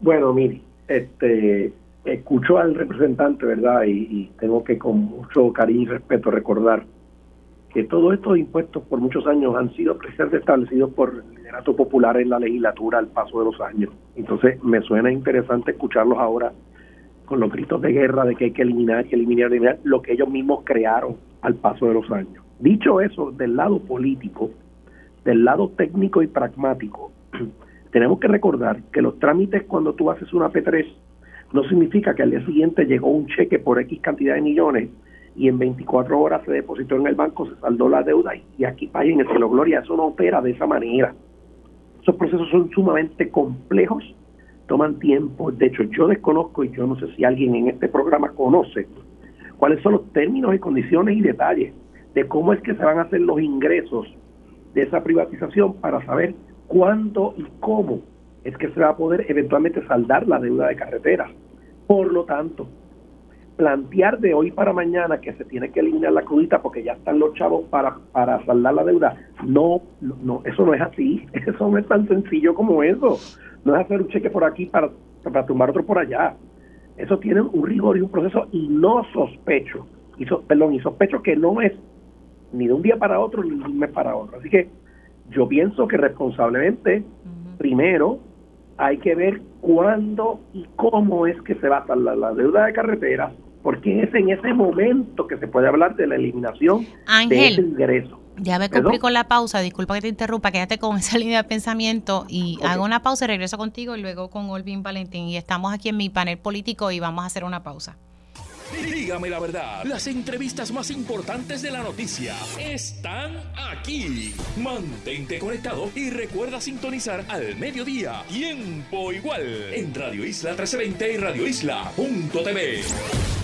Bueno, mire, este, escucho al representante, ¿verdad? y tengo que con mucho cariño y respeto recordar que todos estos impuestos por muchos años han sido precisamente establecidos por el liderato popular en la legislatura al paso de los años. Entonces me suena interesante escucharlos ahora con los gritos de guerra de que hay que eliminar y eliminar, eliminar lo que ellos mismos crearon al paso de los años. Dicho eso, del lado político, del lado técnico y pragmático, [CLEARS THROAT] tenemos que recordar que los trámites cuando tú haces una P3 no significa que al día siguiente llegó un cheque por X cantidad de millones y en 24 horas se depositó en el banco, se saldó la deuda y, aquí paguen el cielo gloria. Eso no opera de esa manera. Esos procesos son sumamente complejos, toman tiempo. De hecho, yo desconozco y yo no sé si alguien en este programa conoce cuáles son los términos y condiciones y detalles de cómo es que se van a hacer los ingresos de esa privatización para saber cuándo y cómo es que se va a poder eventualmente saldar la deuda de carreteras. Por lo tanto, plantear de hoy para mañana que se tiene que eliminar la crudita porque ya están los chavos para, para saldar la deuda. No, no, eso no es así. [LAUGHS] Eso no es tan sencillo como eso. No es hacer un cheque por aquí para, para tumbar otro por allá. Eso tiene un rigor y un proceso y no sospecho, y perdón, y sospecho que no es ni de un día para otro ni de un mes para otro. Así que yo pienso que responsablemente, primero, hay que ver cuándo y cómo es que se va a saldar la deuda de carreteras porque es en ese momento que se puede hablar de la eliminación de ese ingreso. Ya me cumplí con la pausa, disculpa que te interrumpa, quédate con [LAUGHS] esa línea de pensamiento y hago una pausa y regreso contigo y luego con Olvin Valentín. Y estamos aquí en mi panel político y vamos a hacer una pausa. Dígame la verdad, las entrevistas más importantes de la noticia están aquí. Mantente conectado y recuerda sintonizar al mediodía, tiempo igual, en Radio Isla 1320 y Radio Isla.tv.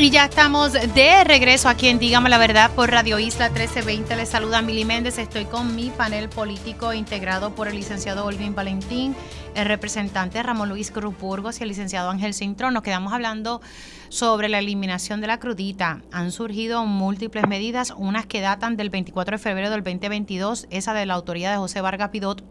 Y ya estamos de regreso aquí en Dígame la Verdad por Radio Isla 1320. Les saluda Mili Méndez. Estoy con mi panel político integrado por el licenciado Olvin Valentín, el representante Ramón Luis Cruz Burgos y el licenciado Ángel Cintrón. Nos quedamos hablando sobre la eliminación de la crudita. Han surgido múltiples medidas, unas que datan del 24 de febrero del 2022, esa de la autoridad de José Vargas Pidot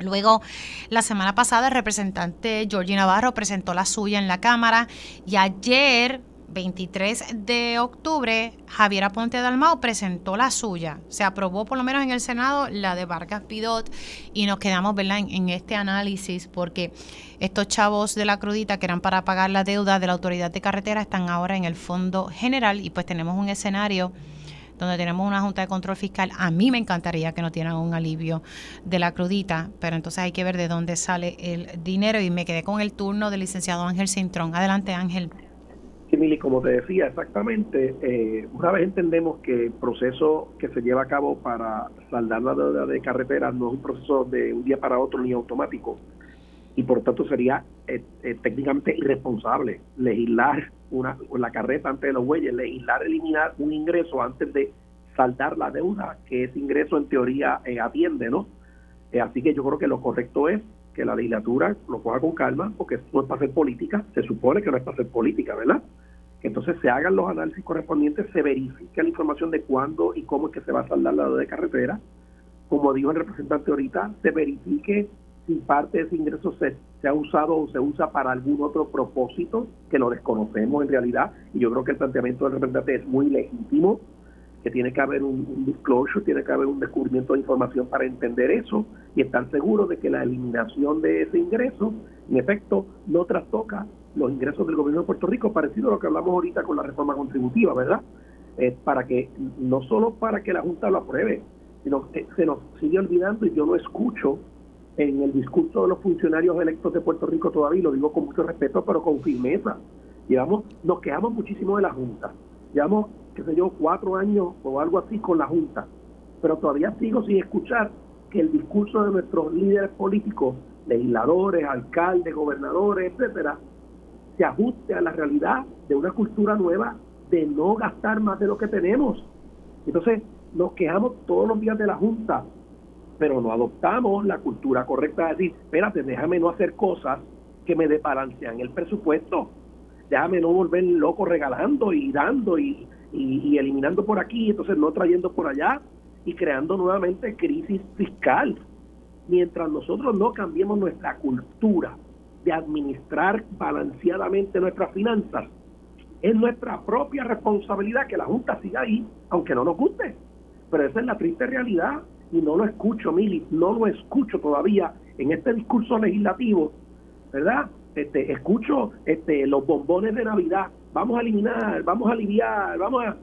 Luego, la semana pasada, el representante Georgie Navarro presentó la suya en la Cámara y ayer 23 de octubre, Javier Aponte Dalmao presentó la suya. Se aprobó por lo menos en el Senado la de Vargas Pidot y nos quedamos ¿verdad? En, este análisis porque estos chavos de la crudita que eran para pagar la deuda de la autoridad de carretera están ahora en el fondo general y pues tenemos un escenario donde tenemos una Junta de Control Fiscal. A mí me encantaría que no tienen un alivio de la crudita, pero entonces hay que ver de dónde sale el dinero y me quedé con el turno del licenciado Ángel Cintrón. Adelante Ángel. Mili, como te decía exactamente, eh, una vez entendemos que el proceso que se lleva a cabo para saldar la deuda de carreteras no es un proceso de un día para otro ni automático, y por tanto sería eh, eh, técnicamente irresponsable legislar una, la carreta antes de los bueyes, legislar eliminar un ingreso antes de saldar la deuda que ese ingreso en teoría atiende, ¿no? así que yo creo que lo correcto es que la legislatura lo coja con calma, porque no es para hacer política, se supone que no es para hacer política, ¿verdad? Entonces se hagan los análisis correspondientes, se verifique la información de cuándo y cómo es que se va a saldar la de carretera. Como dijo el representante ahorita, se verifique si parte de ese ingreso se, se, ha usado o se usa para algún otro propósito, que lo desconocemos en realidad, y yo creo que el planteamiento del representante es muy legítimo, que tiene que haber un, disclosure, tiene que haber un descubrimiento de información para entender eso y estar seguro de que la eliminación de ese ingreso, en efecto, no trastoca los ingresos del gobierno de Puerto Rico, parecido a lo que hablamos ahorita con la reforma contributiva, ¿verdad? Eh, para que, no solo para que la Junta lo apruebe, sino que se nos sigue olvidando y yo lo escucho en el discurso de los funcionarios electos de Puerto Rico todavía, lo digo con mucho respeto, pero con firmeza. Llevamos, nos quejamos muchísimo de la Junta. Llevamos qué sé yo, cuatro años o algo así con la Junta. Pero todavía sigo sin escuchar que el discurso de nuestros líderes políticos, legisladores, alcaldes, gobernadores, etcétera, se ajuste a la realidad de una cultura nueva de no gastar más de lo que tenemos. Entonces, nos quejamos todos los días de la Junta, pero no adoptamos la cultura correcta de decir, espérate, déjame no hacer cosas que me desbalancean el presupuesto. Déjame no volver loco regalando y dando y, y, eliminando por aquí, entonces no trayendo por allá y creando nuevamente crisis fiscal. Mientras nosotros no cambiemos nuestra cultura de administrar balanceadamente nuestras finanzas, es nuestra propia responsabilidad que la Junta siga ahí, aunque no nos guste. Pero esa es la triste realidad y no lo escucho, Mili, no lo escucho todavía en este discurso legislativo, ¿verdad? Este, escucho este, los bombones de Navidad vamos a eliminar, vamos a aliviar, vamos a...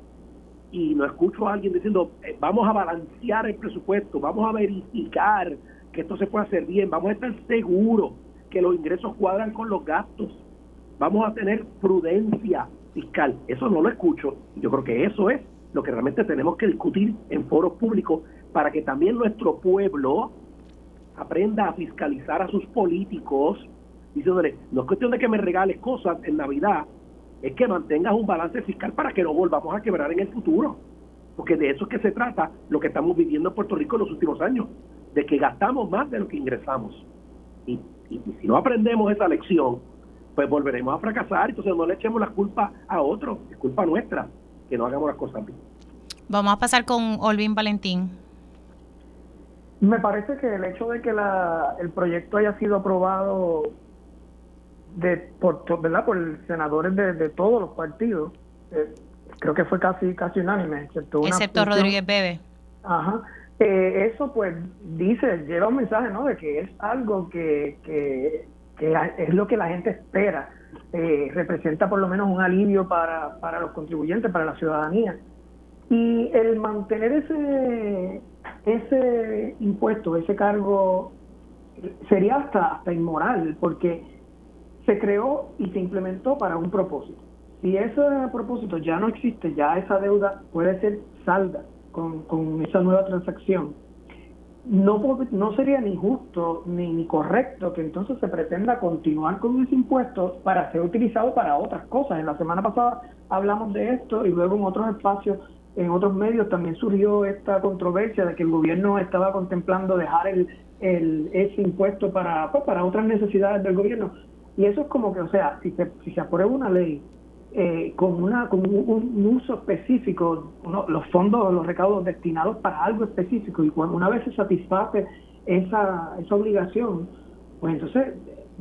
Y no escucho a alguien diciendo, eh, vamos a balancear el presupuesto, vamos a verificar que esto se puede hacer bien, vamos a estar seguros que los ingresos cuadran con los gastos, vamos a tener prudencia fiscal. Eso no lo escucho. Yo creo que eso es lo que realmente tenemos que discutir en foros públicos para que también nuestro pueblo aprenda a fiscalizar a sus políticos, diciéndole, no es cuestión de que me regales cosas en Navidad, es que mantengas un balance fiscal para que no volvamos a quebrar en el futuro. Porque de eso es que se trata lo que estamos viviendo en Puerto Rico en los últimos años, de que gastamos más de lo que ingresamos. Y, si no aprendemos esa lección, pues volveremos a fracasar, entonces no le echemos la culpa a otro, es culpa nuestra que no hagamos las cosas bien. Vamos a pasar con Olvin Valentín. Me parece que el hecho de que la, el proyecto haya sido aprobado de por verdad por senadores de, todos los partidos eh, creo que fue casi casi unánime excepto, excepto Rodríguez Bebe ajá eh, eso pues dice lleva un mensaje no de que es algo que, que, es lo que la gente espera. Eh, representa por lo menos un alivio para, para los contribuyentes para la ciudadanía. Y el mantener ese ese impuesto ese cargo sería hasta hasta inmoral porque se creó y se implementó para un propósito. Si ese propósito ya no existe, ya esa deuda puede ser salda con, con esa nueva transacción, no, no sería ni justo ni, ni correcto que entonces se pretenda continuar con ese impuesto para ser utilizado para otras cosas. En la semana pasada hablamos de esto y luego en otros espacios, en otros medios también surgió esta controversia de que el gobierno estaba contemplando dejar el, el, ese impuesto para, pues, para otras necesidades del gobierno. Y eso es como que, o sea, si se, si se aprueba una ley eh, con, una, con un, uso específico, los fondos, los recaudos destinados para algo específico, y cuando una vez se satisface esa, esa obligación, pues entonces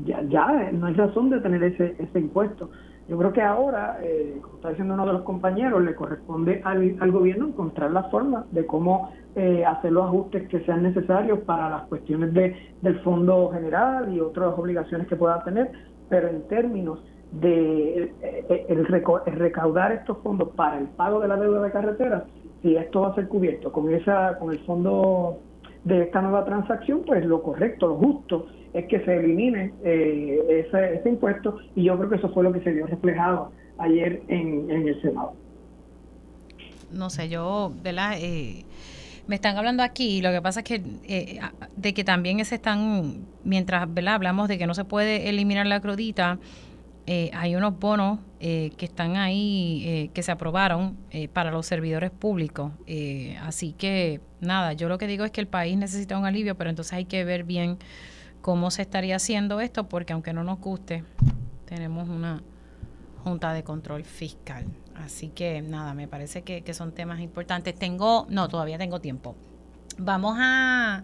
ya, ya no hay razón de tener ese, ese impuesto. Yo creo que ahora, eh, como está diciendo uno de los compañeros, le corresponde al, al gobierno encontrar la forma de cómo eh, hacer los ajustes que sean necesarios para las cuestiones de, del fondo general y otras obligaciones que pueda tener, pero en términos de eh, el, recaudar estos fondos para el pago de la deuda de carreteras, si esto va a ser cubierto con esa con el fondo de esta nueva transacción, pues lo correcto, lo justo es que se elimine eh, ese, impuesto y yo creo que eso fue lo que se vio reflejado ayer en, el Senado. No sé, yo, ¿verdad? Eh, me están hablando aquí, lo que pasa es que eh, de que también se están, mientras ¿verdad? hablamos de que no se puede eliminar la crudita, eh, hay unos bonos que están ahí, que se aprobaron para los servidores públicos. así que nada, yo lo que digo es que el país necesita un alivio, pero entonces hay que ver bien cómo se estaría haciendo esto, porque aunque no nos guste, tenemos una Junta de Control Fiscal. Así que nada, me parece que, son temas importantes. Tengo, no, todavía tengo tiempo. Vamos a...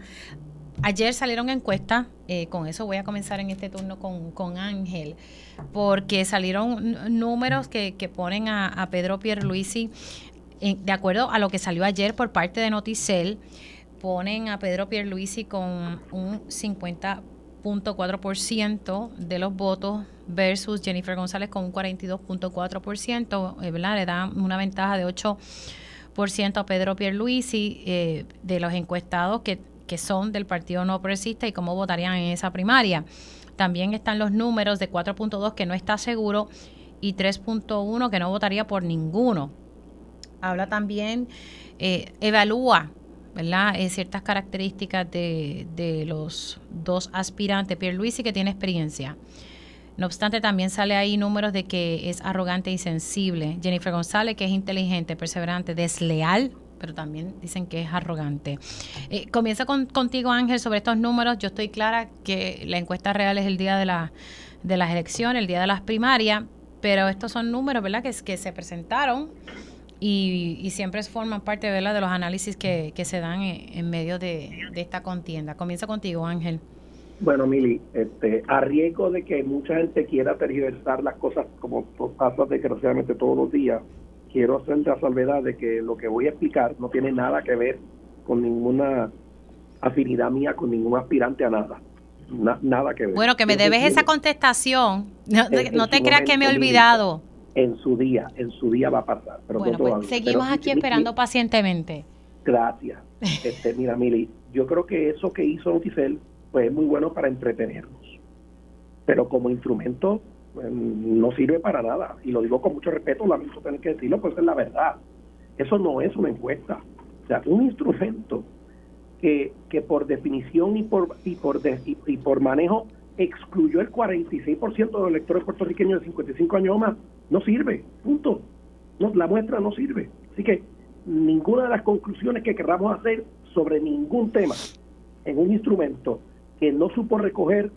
Ayer salieron encuestas, eh, con eso voy a comenzar en este turno con, Ángel, porque salieron números que, ponen a, Pedro Pierluisi, de acuerdo a lo que salió ayer por parte de Noticel, ponen a Pedro Pierluisi con un 50.4% de los votos versus Jennifer González con un 42.4%, eh, ¿verdad? Le da una ventaja de 8% a Pedro Pierluisi eh, de los encuestados que, que son del Partido No Progresista y cómo votarían en esa primaria. También están los números de 4.2 que no está seguro y 3.1 que no votaría por ninguno. Habla también, eh, evalúa. Eh, ciertas características de, los dos aspirantes. Pierre Luisi que tiene experiencia. No obstante, también sale ahí números de que es arrogante y sensible. Jennifer González, que es inteligente, perseverante, desleal, pero también dicen que es arrogante. Eh, comienza contigo, Ángel, sobre estos números. Yo estoy clara que la encuesta real es el día de, la, de las elecciones, el día de las primarias, pero estos son números, ¿verdad?, que, se presentaron y, y, siempre forman parte de los análisis que, se dan en, medio de, esta contienda. Comienza contigo, Ángel. Bueno, Mili, este, a riesgo de que mucha gente quiera tergiversar las cosas como pasa desgraciadamente todos los días, quiero hacer la salvedad de que lo que voy a explicar no tiene nada que ver con ninguna afinidad mía con ningún aspirante a nada. nada que ver. Bueno, que me debes esa contestación. No, te creas que me he olvidado en su día, en su día va a pasar. Pero bueno, pues seguimos aquí esperando pacientemente. Gracias. Este, mira, Mili, yo creo que eso que hizo Noticel pues, es muy bueno para entretenernos, pero como instrumento no sirve para nada. Y lo digo con mucho respeto, lamento tener que decirlo, pues es la verdad. Eso no es una encuesta. O sea, un instrumento que, que por definición y por, y por, y por manejo excluyó el 46% de los electores puertorriqueños de 55 años o más, no sirve, punto. No, la muestra no sirve. Así que ninguna de las conclusiones que queramos hacer sobre ningún tema en un instrumento que no supo recoger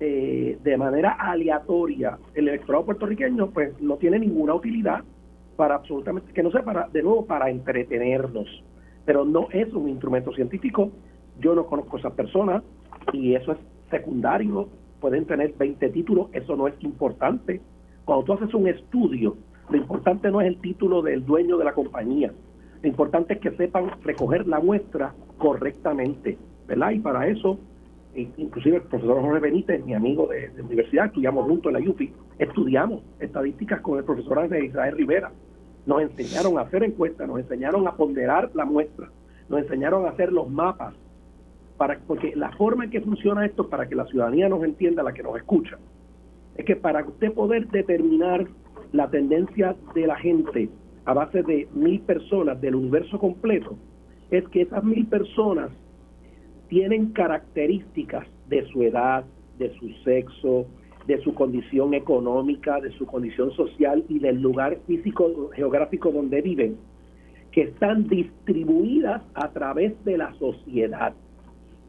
eh, de manera aleatoria el electorado puertorriqueño, pues no tiene ninguna utilidad para absolutamente, que no sea para, de nuevo, para entretenernos. Pero no es un instrumento científico. Yo no conozco a esas personas y eso es secundario. Pueden tener 20 títulos, eso no es importante cuando tú haces un estudio, lo importante no es el título del dueño de la compañía, lo importante es que sepan recoger la muestra correctamente, ¿verdad? Y para eso, inclusive el profesor Jorge Benítez, mi amigo de, universidad, estudiamos juntos en la UPI, estudiamos estadísticas con el profesor Israel Rivera, nos enseñaron a hacer encuestas, nos enseñaron a ponderar la muestra, nos enseñaron a hacer los mapas, para, porque la forma en que funciona esto, para que la ciudadanía nos entienda, la que nos escucha, es que para usted poder determinar la tendencia de la gente a base de mil personas del universo completo, es que esas mil personas tienen características de su edad, de su sexo, de su condición económica, de su condición social y del lugar físico geográfico donde viven, que están distribuidas a través de la sociedad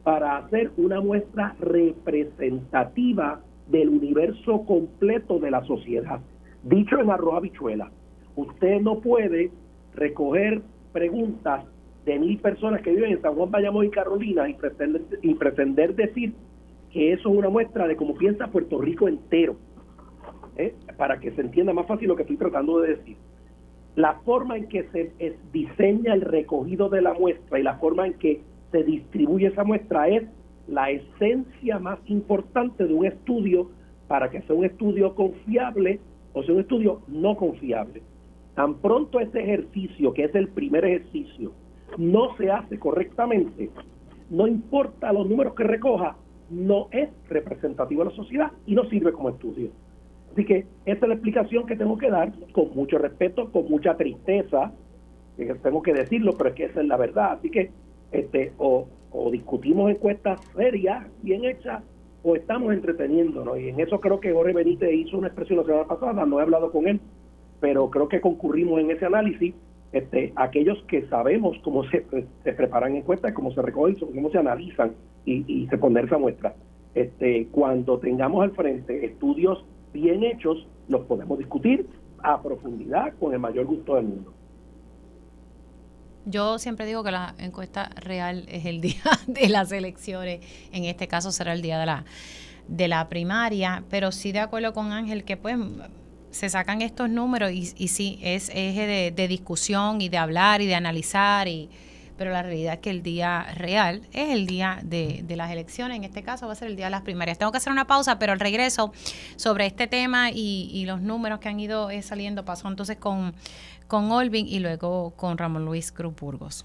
para hacer una muestra representativa del universo completo de la sociedad. Dicho en arroz habichuela, usted no puede recoger preguntas de mil personas que viven en San Juan, Bayamón y Carolina y pretender, y pretender decir que eso es una muestra de cómo piensa Puerto Rico entero. ¿eh? Para que se entienda más fácil lo que estoy tratando de decir. La forma en que se diseña el recogido de la muestra y la forma en que se distribuye esa muestra es la esencia más importante de un estudio para que sea un estudio confiable o sea un estudio no confiable. Tan pronto ese ejercicio, que es el primer ejercicio, no se hace correctamente, no importa los números que recoja, no es representativo de la sociedad y no sirve como estudio. Así que esa es la explicación que tengo que dar con mucho respeto, con mucha tristeza, tengo que decirlo, pero es que esa es la verdad. Así que este, o, o discutimos encuestas serias, bien hechas, o estamos entreteniéndonos. Y en eso creo que Jorge Benítez hizo una expresión la semana pasada, no he hablado con él, pero creo que concurrimos en ese análisis. Este, aquellos que sabemos cómo se, se preparan encuestas, cómo se recogen, cómo se analizan y, y se esa muestra. Este, cuando tengamos al frente estudios bien hechos, los podemos discutir a profundidad con el mayor gusto del mundo. Yo siempre digo que la encuesta real es el [LAUGHS] día de las elecciones. En este caso será el día de la, de la primaria. Pero sí de acuerdo con Ángel que pues se sacan estos números y, y sí, es eje de, de discusión y de hablar y de analizar y pero la realidad es que el día real es el día de, las elecciones, en este caso va a ser el día de las primarias. Tengo que hacer una pausa, pero al regreso sobre este tema y, los números que han ido eh, saliendo, pasó entonces con, con Olvin y luego con Ramón Luis Cruz Burgos.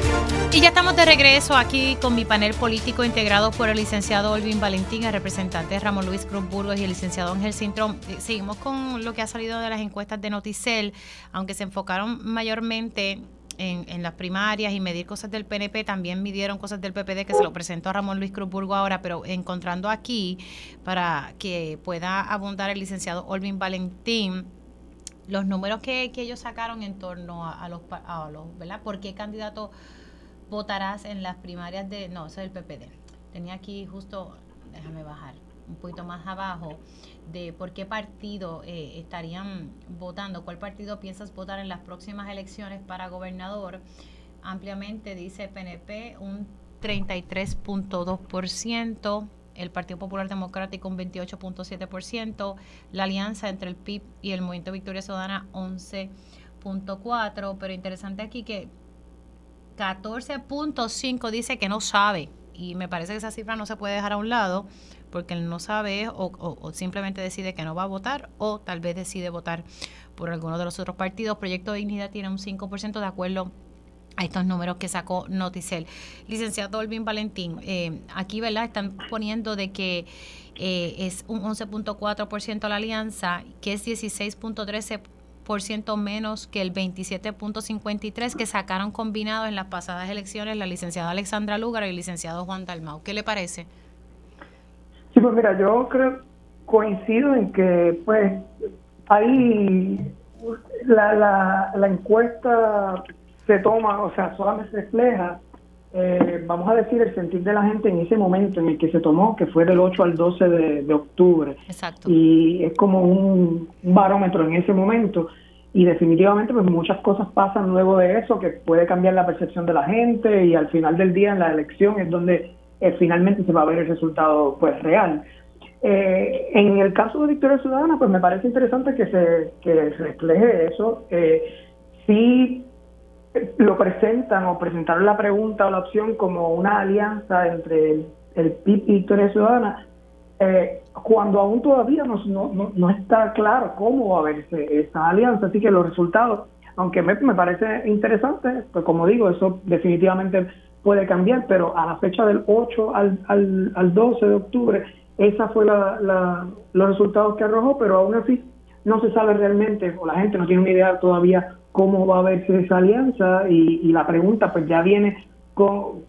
y ya estamos de regreso aquí con mi panel político integrado por el licenciado Olvin Valentín, el representante Ramón Luis Cruz Burgos y el licenciado Ángel Cintrón. Eh, seguimos con lo que ha salido de las encuestas de Noticel, aunque se enfocaron mayormente en, las primarias y medir cosas del PNP, también midieron cosas del PPD que se lo presentó a Ramón Luis Cruz Burgos ahora, pero encontrando aquí para que pueda abundar el licenciado Olvin Valentín los números que, ellos sacaron en torno a, los, a los, ¿verdad? ¿Por qué candidato votarás en las primarias de, no, eso es el PPD. Tenía aquí justo, déjame bajar un poquito más abajo, de por qué partido eh, estarían votando, cuál partido piensas votar en las próximas elecciones para gobernador. Ampliamente dice PNP un 33.2%, el Partido Popular Democrático un 28.7%, la alianza entre el PIB y el Movimiento Victoria Ciudadana 11.4%, pero interesante aquí que 14.5 dice que no sabe. Y me parece que esa cifra no se puede dejar a un lado porque él no sabe o, simplemente decide que no va a votar o tal vez decide votar por alguno de los otros partidos. Proyecto de Dignidad tiene un 5% de acuerdo a estos números que sacó Noticel. Licenciado Olvin Valentín, eh, aquí ¿verdad? están poniendo de que eh, es un 11.4% la alianza, que es 16.13% ciento menos que el 27.53 que sacaron combinados en las pasadas elecciones la licenciada Alexandra Lugar y el licenciado Juan Dalmau. ¿Qué le parece? Sí, pues mira, yo creo, coincido en que pues ahí la, la, la encuesta se toma, o sea, solamente refleja eh, vamos a decir, el sentir de la gente en ese momento en el que se tomó, que fue del 8 al 12 de, octubre. Exacto. Y es como un, barómetro en ese momento. Y definitivamente, pues muchas cosas pasan luego de eso que puede cambiar la percepción de la gente y al final del día en la elección es donde eh, finalmente se va a ver el resultado pues real. Eh, en el caso de Victoria Ciudadana, pues me parece interesante que se, que refleje eso. Eh, sí lo presentan o presentaron la pregunta o la opción como una alianza entre el, el PIB y Victoria Ciudadana, eh, cuando aún todavía no, no, no, está claro cómo va a verse esa alianza. Así que los resultados, aunque me, me parece interesante, pues como digo, eso definitivamente puede cambiar, pero a la fecha del 8 al, al, al 12 de octubre, esa fue la, la, los resultados que arrojó, pero aún así no se sabe realmente, o la gente no tiene una idea todavía cómo va a verse esa alianza y, la pregunta pues ya viene con,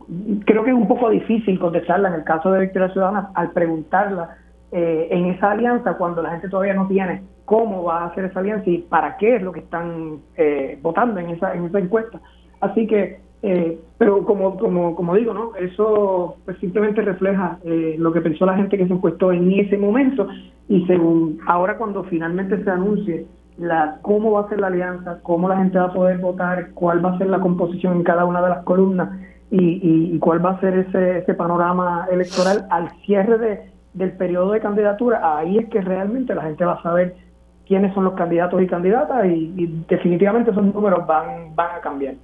creo que es un poco difícil contestarla en el caso de Victoria Ciudadana al preguntarla eh, en esa alianza cuando la gente todavía no tiene cómo va a hacer esa alianza y para qué es lo que están eh, votando en esa, en esa encuesta. Así que, eh, pero como, como, como digo, ¿no? Eso pues simplemente refleja lo que pensó la gente que se encuestó en ese momento y según ahora cuando finalmente se anuncie la, cómo va a ser la alianza, cómo la gente va a poder votar, cuál va a ser la composición en cada una de las columnas y, cuál va a ser ese, ese panorama electoral al cierre de, del periodo de candidatura, ahí es que realmente la gente va a saber quiénes son los candidatos y candidatas y, definitivamente esos números van, van a cambiar.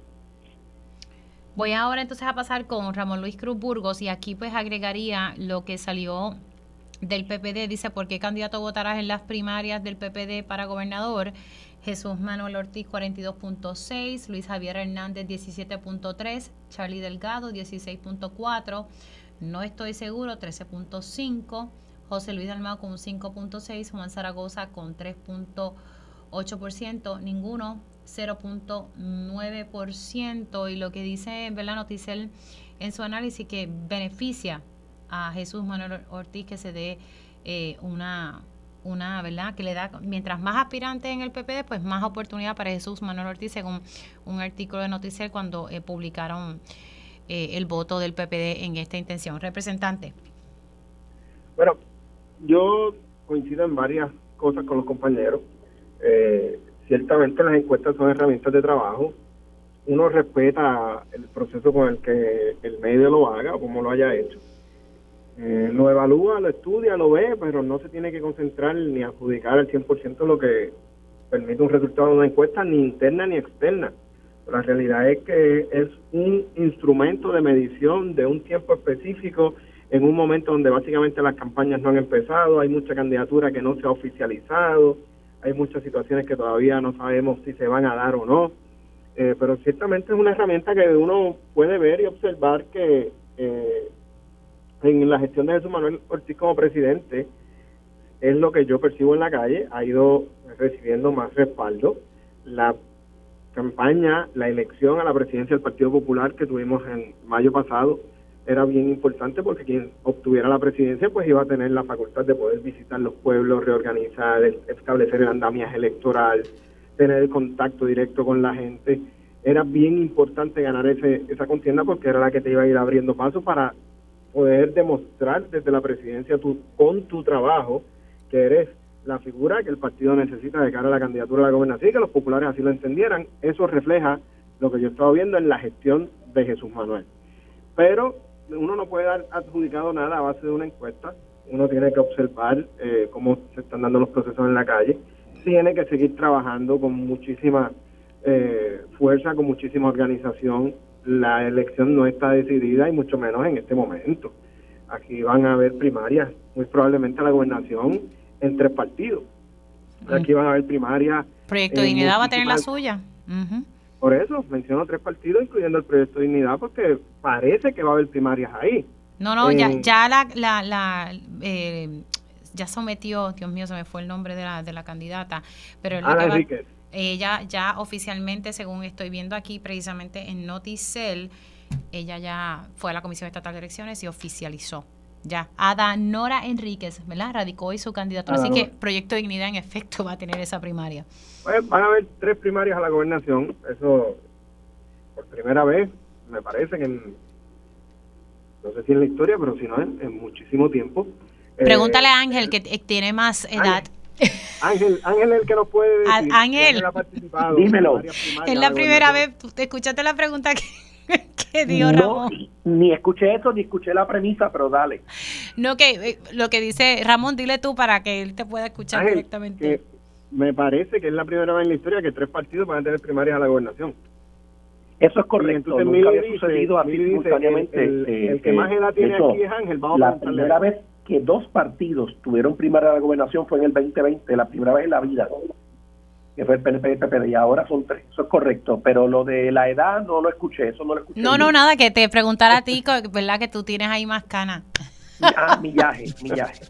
Voy ahora entonces a pasar con Ramón Luis Cruz Burgos y aquí pues agregaría lo que salió del PPD dice, ¿por qué candidato votarás en las primarias del PPD para gobernador? Jesús Manuel Ortiz 42.6, Luis Javier Hernández 17.3, Charlie Delgado 16.4, no estoy seguro 13.5, José Luis Dalmao con un 5.6%, Juan Zaragoza con 3.8%, ninguno 0.9%. Y lo que dice Bela Noticel en su análisis que beneficia a Jesús Manuel Ortiz que se dé eh, una una, ¿verdad? Que le da, mientras más aspirantes en el PPD, pues más oportunidad para Jesús Manuel Ortiz, según un artículo de Noticiel cuando eh, publicaron eh, el voto del PPD en esta intención. Representante. Bueno, yo coincido en varias cosas con los compañeros. Eh, ciertamente las encuestas son herramientas de trabajo. Uno respeta el proceso con el que el medio lo haga o como lo haya hecho eh, lo evalúa, lo estudia, lo ve, pero no se tiene que concentrar ni adjudicar al 100% lo que permite un resultado de una encuesta, ni interna ni externa. La realidad es que es un instrumento de medición de un tiempo específico en un momento donde básicamente las campañas no han empezado, hay mucha candidatura que no se ha oficializado, hay muchas situaciones que todavía no sabemos si se van a dar o no, eh, pero ciertamente es una herramienta que uno puede ver y observar que eh, en la gestión de Jesús Manuel Ortiz como presidente, es lo que yo percibo en la calle, ha ido recibiendo más respaldo. La campaña, la elección a la presidencia del Partido Popular que tuvimos en mayo pasado era bien importante porque quien obtuviera la presidencia pues iba a tener la facultad de poder visitar los pueblos, reorganizar, establecer el andamiaje electoral, tener el contacto directo con la gente. Era bien importante ganar ese, esa contienda porque era la que te iba a ir abriendo paso para poder demostrar desde la presidencia tu, con tu trabajo que eres la figura que el partido necesita de cara a la candidatura a la gobernación y que los populares así lo entendieran. Eso refleja lo que yo estaba viendo en la gestión de Jesús Manuel. Pero uno no puede dar adjudicado nada a base de una encuesta. Uno tiene que observar eh, cómo se están dando los procesos en la calle. Tiene que seguir trabajando con muchísima eh, fuerza, con muchísima organización, la elección no está decidida y mucho menos en este momento. Aquí van a haber primarias, muy probablemente la gobernación en tres partidos. Aquí van a haber primarias. Proyecto Dignidad va a tener la suya. Por eso menciono tres partidos, incluyendo el Proyecto Dignidad, porque parece que va a haber primarias ahí. No, no, ya, eh, ya la, la, la eh, ya sometió, Dios mío, se me fue el nombre de la, de la candidata, pero Ana Enríquez. Ella ya oficialmente, según estoy viendo aquí precisamente en Noticel, ella ya fue a la Comisión Estatal de Elecciones y oficializó. Ya, Ada Nora Enríquez, ¿verdad? Radicó hoy su candidatura. Así que Proyecto Dignidad en efecto va a tener esa primaria. Pues, van a haber tres primarias a la gobernación. Eso, por primera vez, me parece que en, no sé si en la historia, pero si no en, en muchísimo tiempo. Pregúntale a eh, Ángel, que tiene más edad. Ángel, Ángel es el que nos puede decir. Ángel, dímelo. Es la primera vez, ¿te escuchaste la pregunta que, [LAUGHS] que dio Ramón? Ni escuché eso, ni escuché la premisa, pero dale. No, que eh, lo que dice Ramón, dile tú para que él te pueda escuchar directamente. me parece que es la primera vez en la historia que tres partidos van a tener primarias a la gobernación. Eso es correcto. Entonces, Nunca había sucedido así simultáneamente. El, el, que más edad tiene aquí es Ángel. Vamos la primera vez que dos partidos tuvieron primaria de la gobernación fue en el 2020, la primera vez en la vida, que fue el PNP y el PPD, y ahora son tres, eso es correcto, pero lo de la edad no lo escuché, eso no lo escuché. No, no, nada, que te preguntara a ti, ¿verdad? Que tú tienes ahí más canas. Ah, millaje, millaje.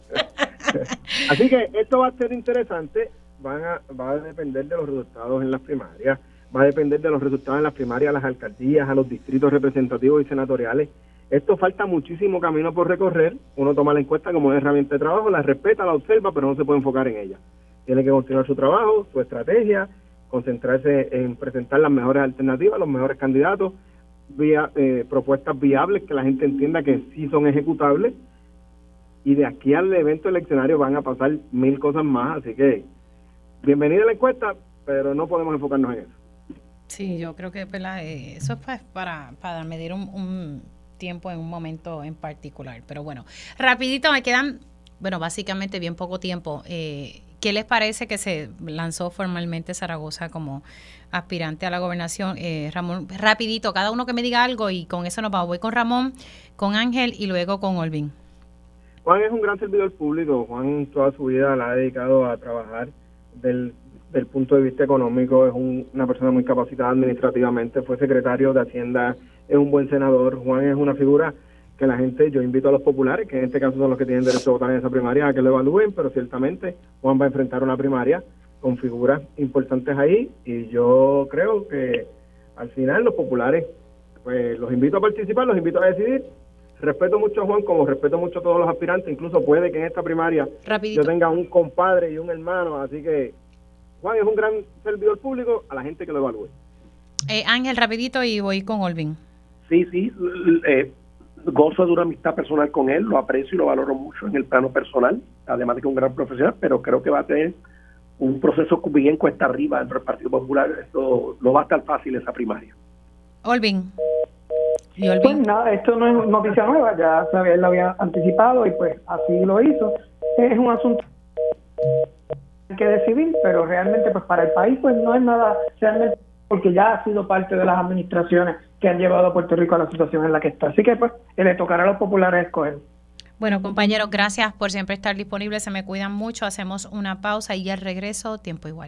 [LAUGHS] Así que esto va a ser interesante, van a, va a depender de los resultados en las primarias, va a depender de los resultados en las primarias a las alcaldías, a los distritos representativos y senatoriales, esto falta muchísimo camino por recorrer. Uno toma la encuesta como una herramienta de trabajo, la respeta, la observa, pero no se puede enfocar en ella. Tiene que continuar su trabajo, su estrategia, concentrarse en presentar las mejores alternativas, los mejores candidatos, vía, eh, propuestas viables que la gente entienda que sí son ejecutables. Y de aquí al evento eleccionario van a pasar mil cosas más. Así que bienvenida a la encuesta, pero no podemos enfocarnos en eso. Sí, yo creo que eh, eso es pues, para, para medir un tiempo en un momento en particular. Pero bueno, rapidito me quedan, bueno, básicamente bien poco tiempo. Eh, ¿Qué les parece que se lanzó formalmente Zaragoza como aspirante a la gobernación? Eh, Ramón, rapidito, cada uno que me diga algo y con eso nos vamos. Voy con Ramón, con Ángel y luego con Olvin. Juan es un gran servidor público. Juan toda su vida la ha dedicado a trabajar del, del punto de vista económico. Es una persona muy capacitada administrativamente. Fue secretario de Hacienda es un buen senador, Juan es una figura que la gente, yo invito a los populares, que en este caso son los que tienen derecho a votar en esa primaria, a que lo evalúen, pero ciertamente Juan va a enfrentar una primaria con figuras importantes ahí y yo creo que al final los populares, pues los invito a participar, los invito a decidir. Respeto mucho a Juan, como respeto mucho a todos los aspirantes, incluso puede que en esta primaria yo tenga un compadre y un hermano, así que Juan es un gran servidor público a la gente que lo evalúe. Eh, Ángel, rapidito y voy con Olvin. Sí, sí, eh, gozo de una amistad personal con él, lo aprecio y lo valoro mucho en el plano personal, además de que es un gran profesional, pero creo que va a tener un proceso bien cuesta arriba dentro del Partido Popular. Esto no va a estar fácil esa primaria. Olvin. ¿Y Pues nada, esto no es noticia nueva, ya él lo había anticipado y pues así lo hizo. Es un asunto que decidir, pero realmente pues para el país pues no es nada realmente porque ya ha sido parte de las administraciones que han llevado a Puerto Rico a la situación en la que está. Así que pues le tocará a los populares escoger. Bueno, compañeros, gracias por siempre estar disponibles. Se me cuidan mucho. Hacemos una pausa y al regreso, tiempo igual.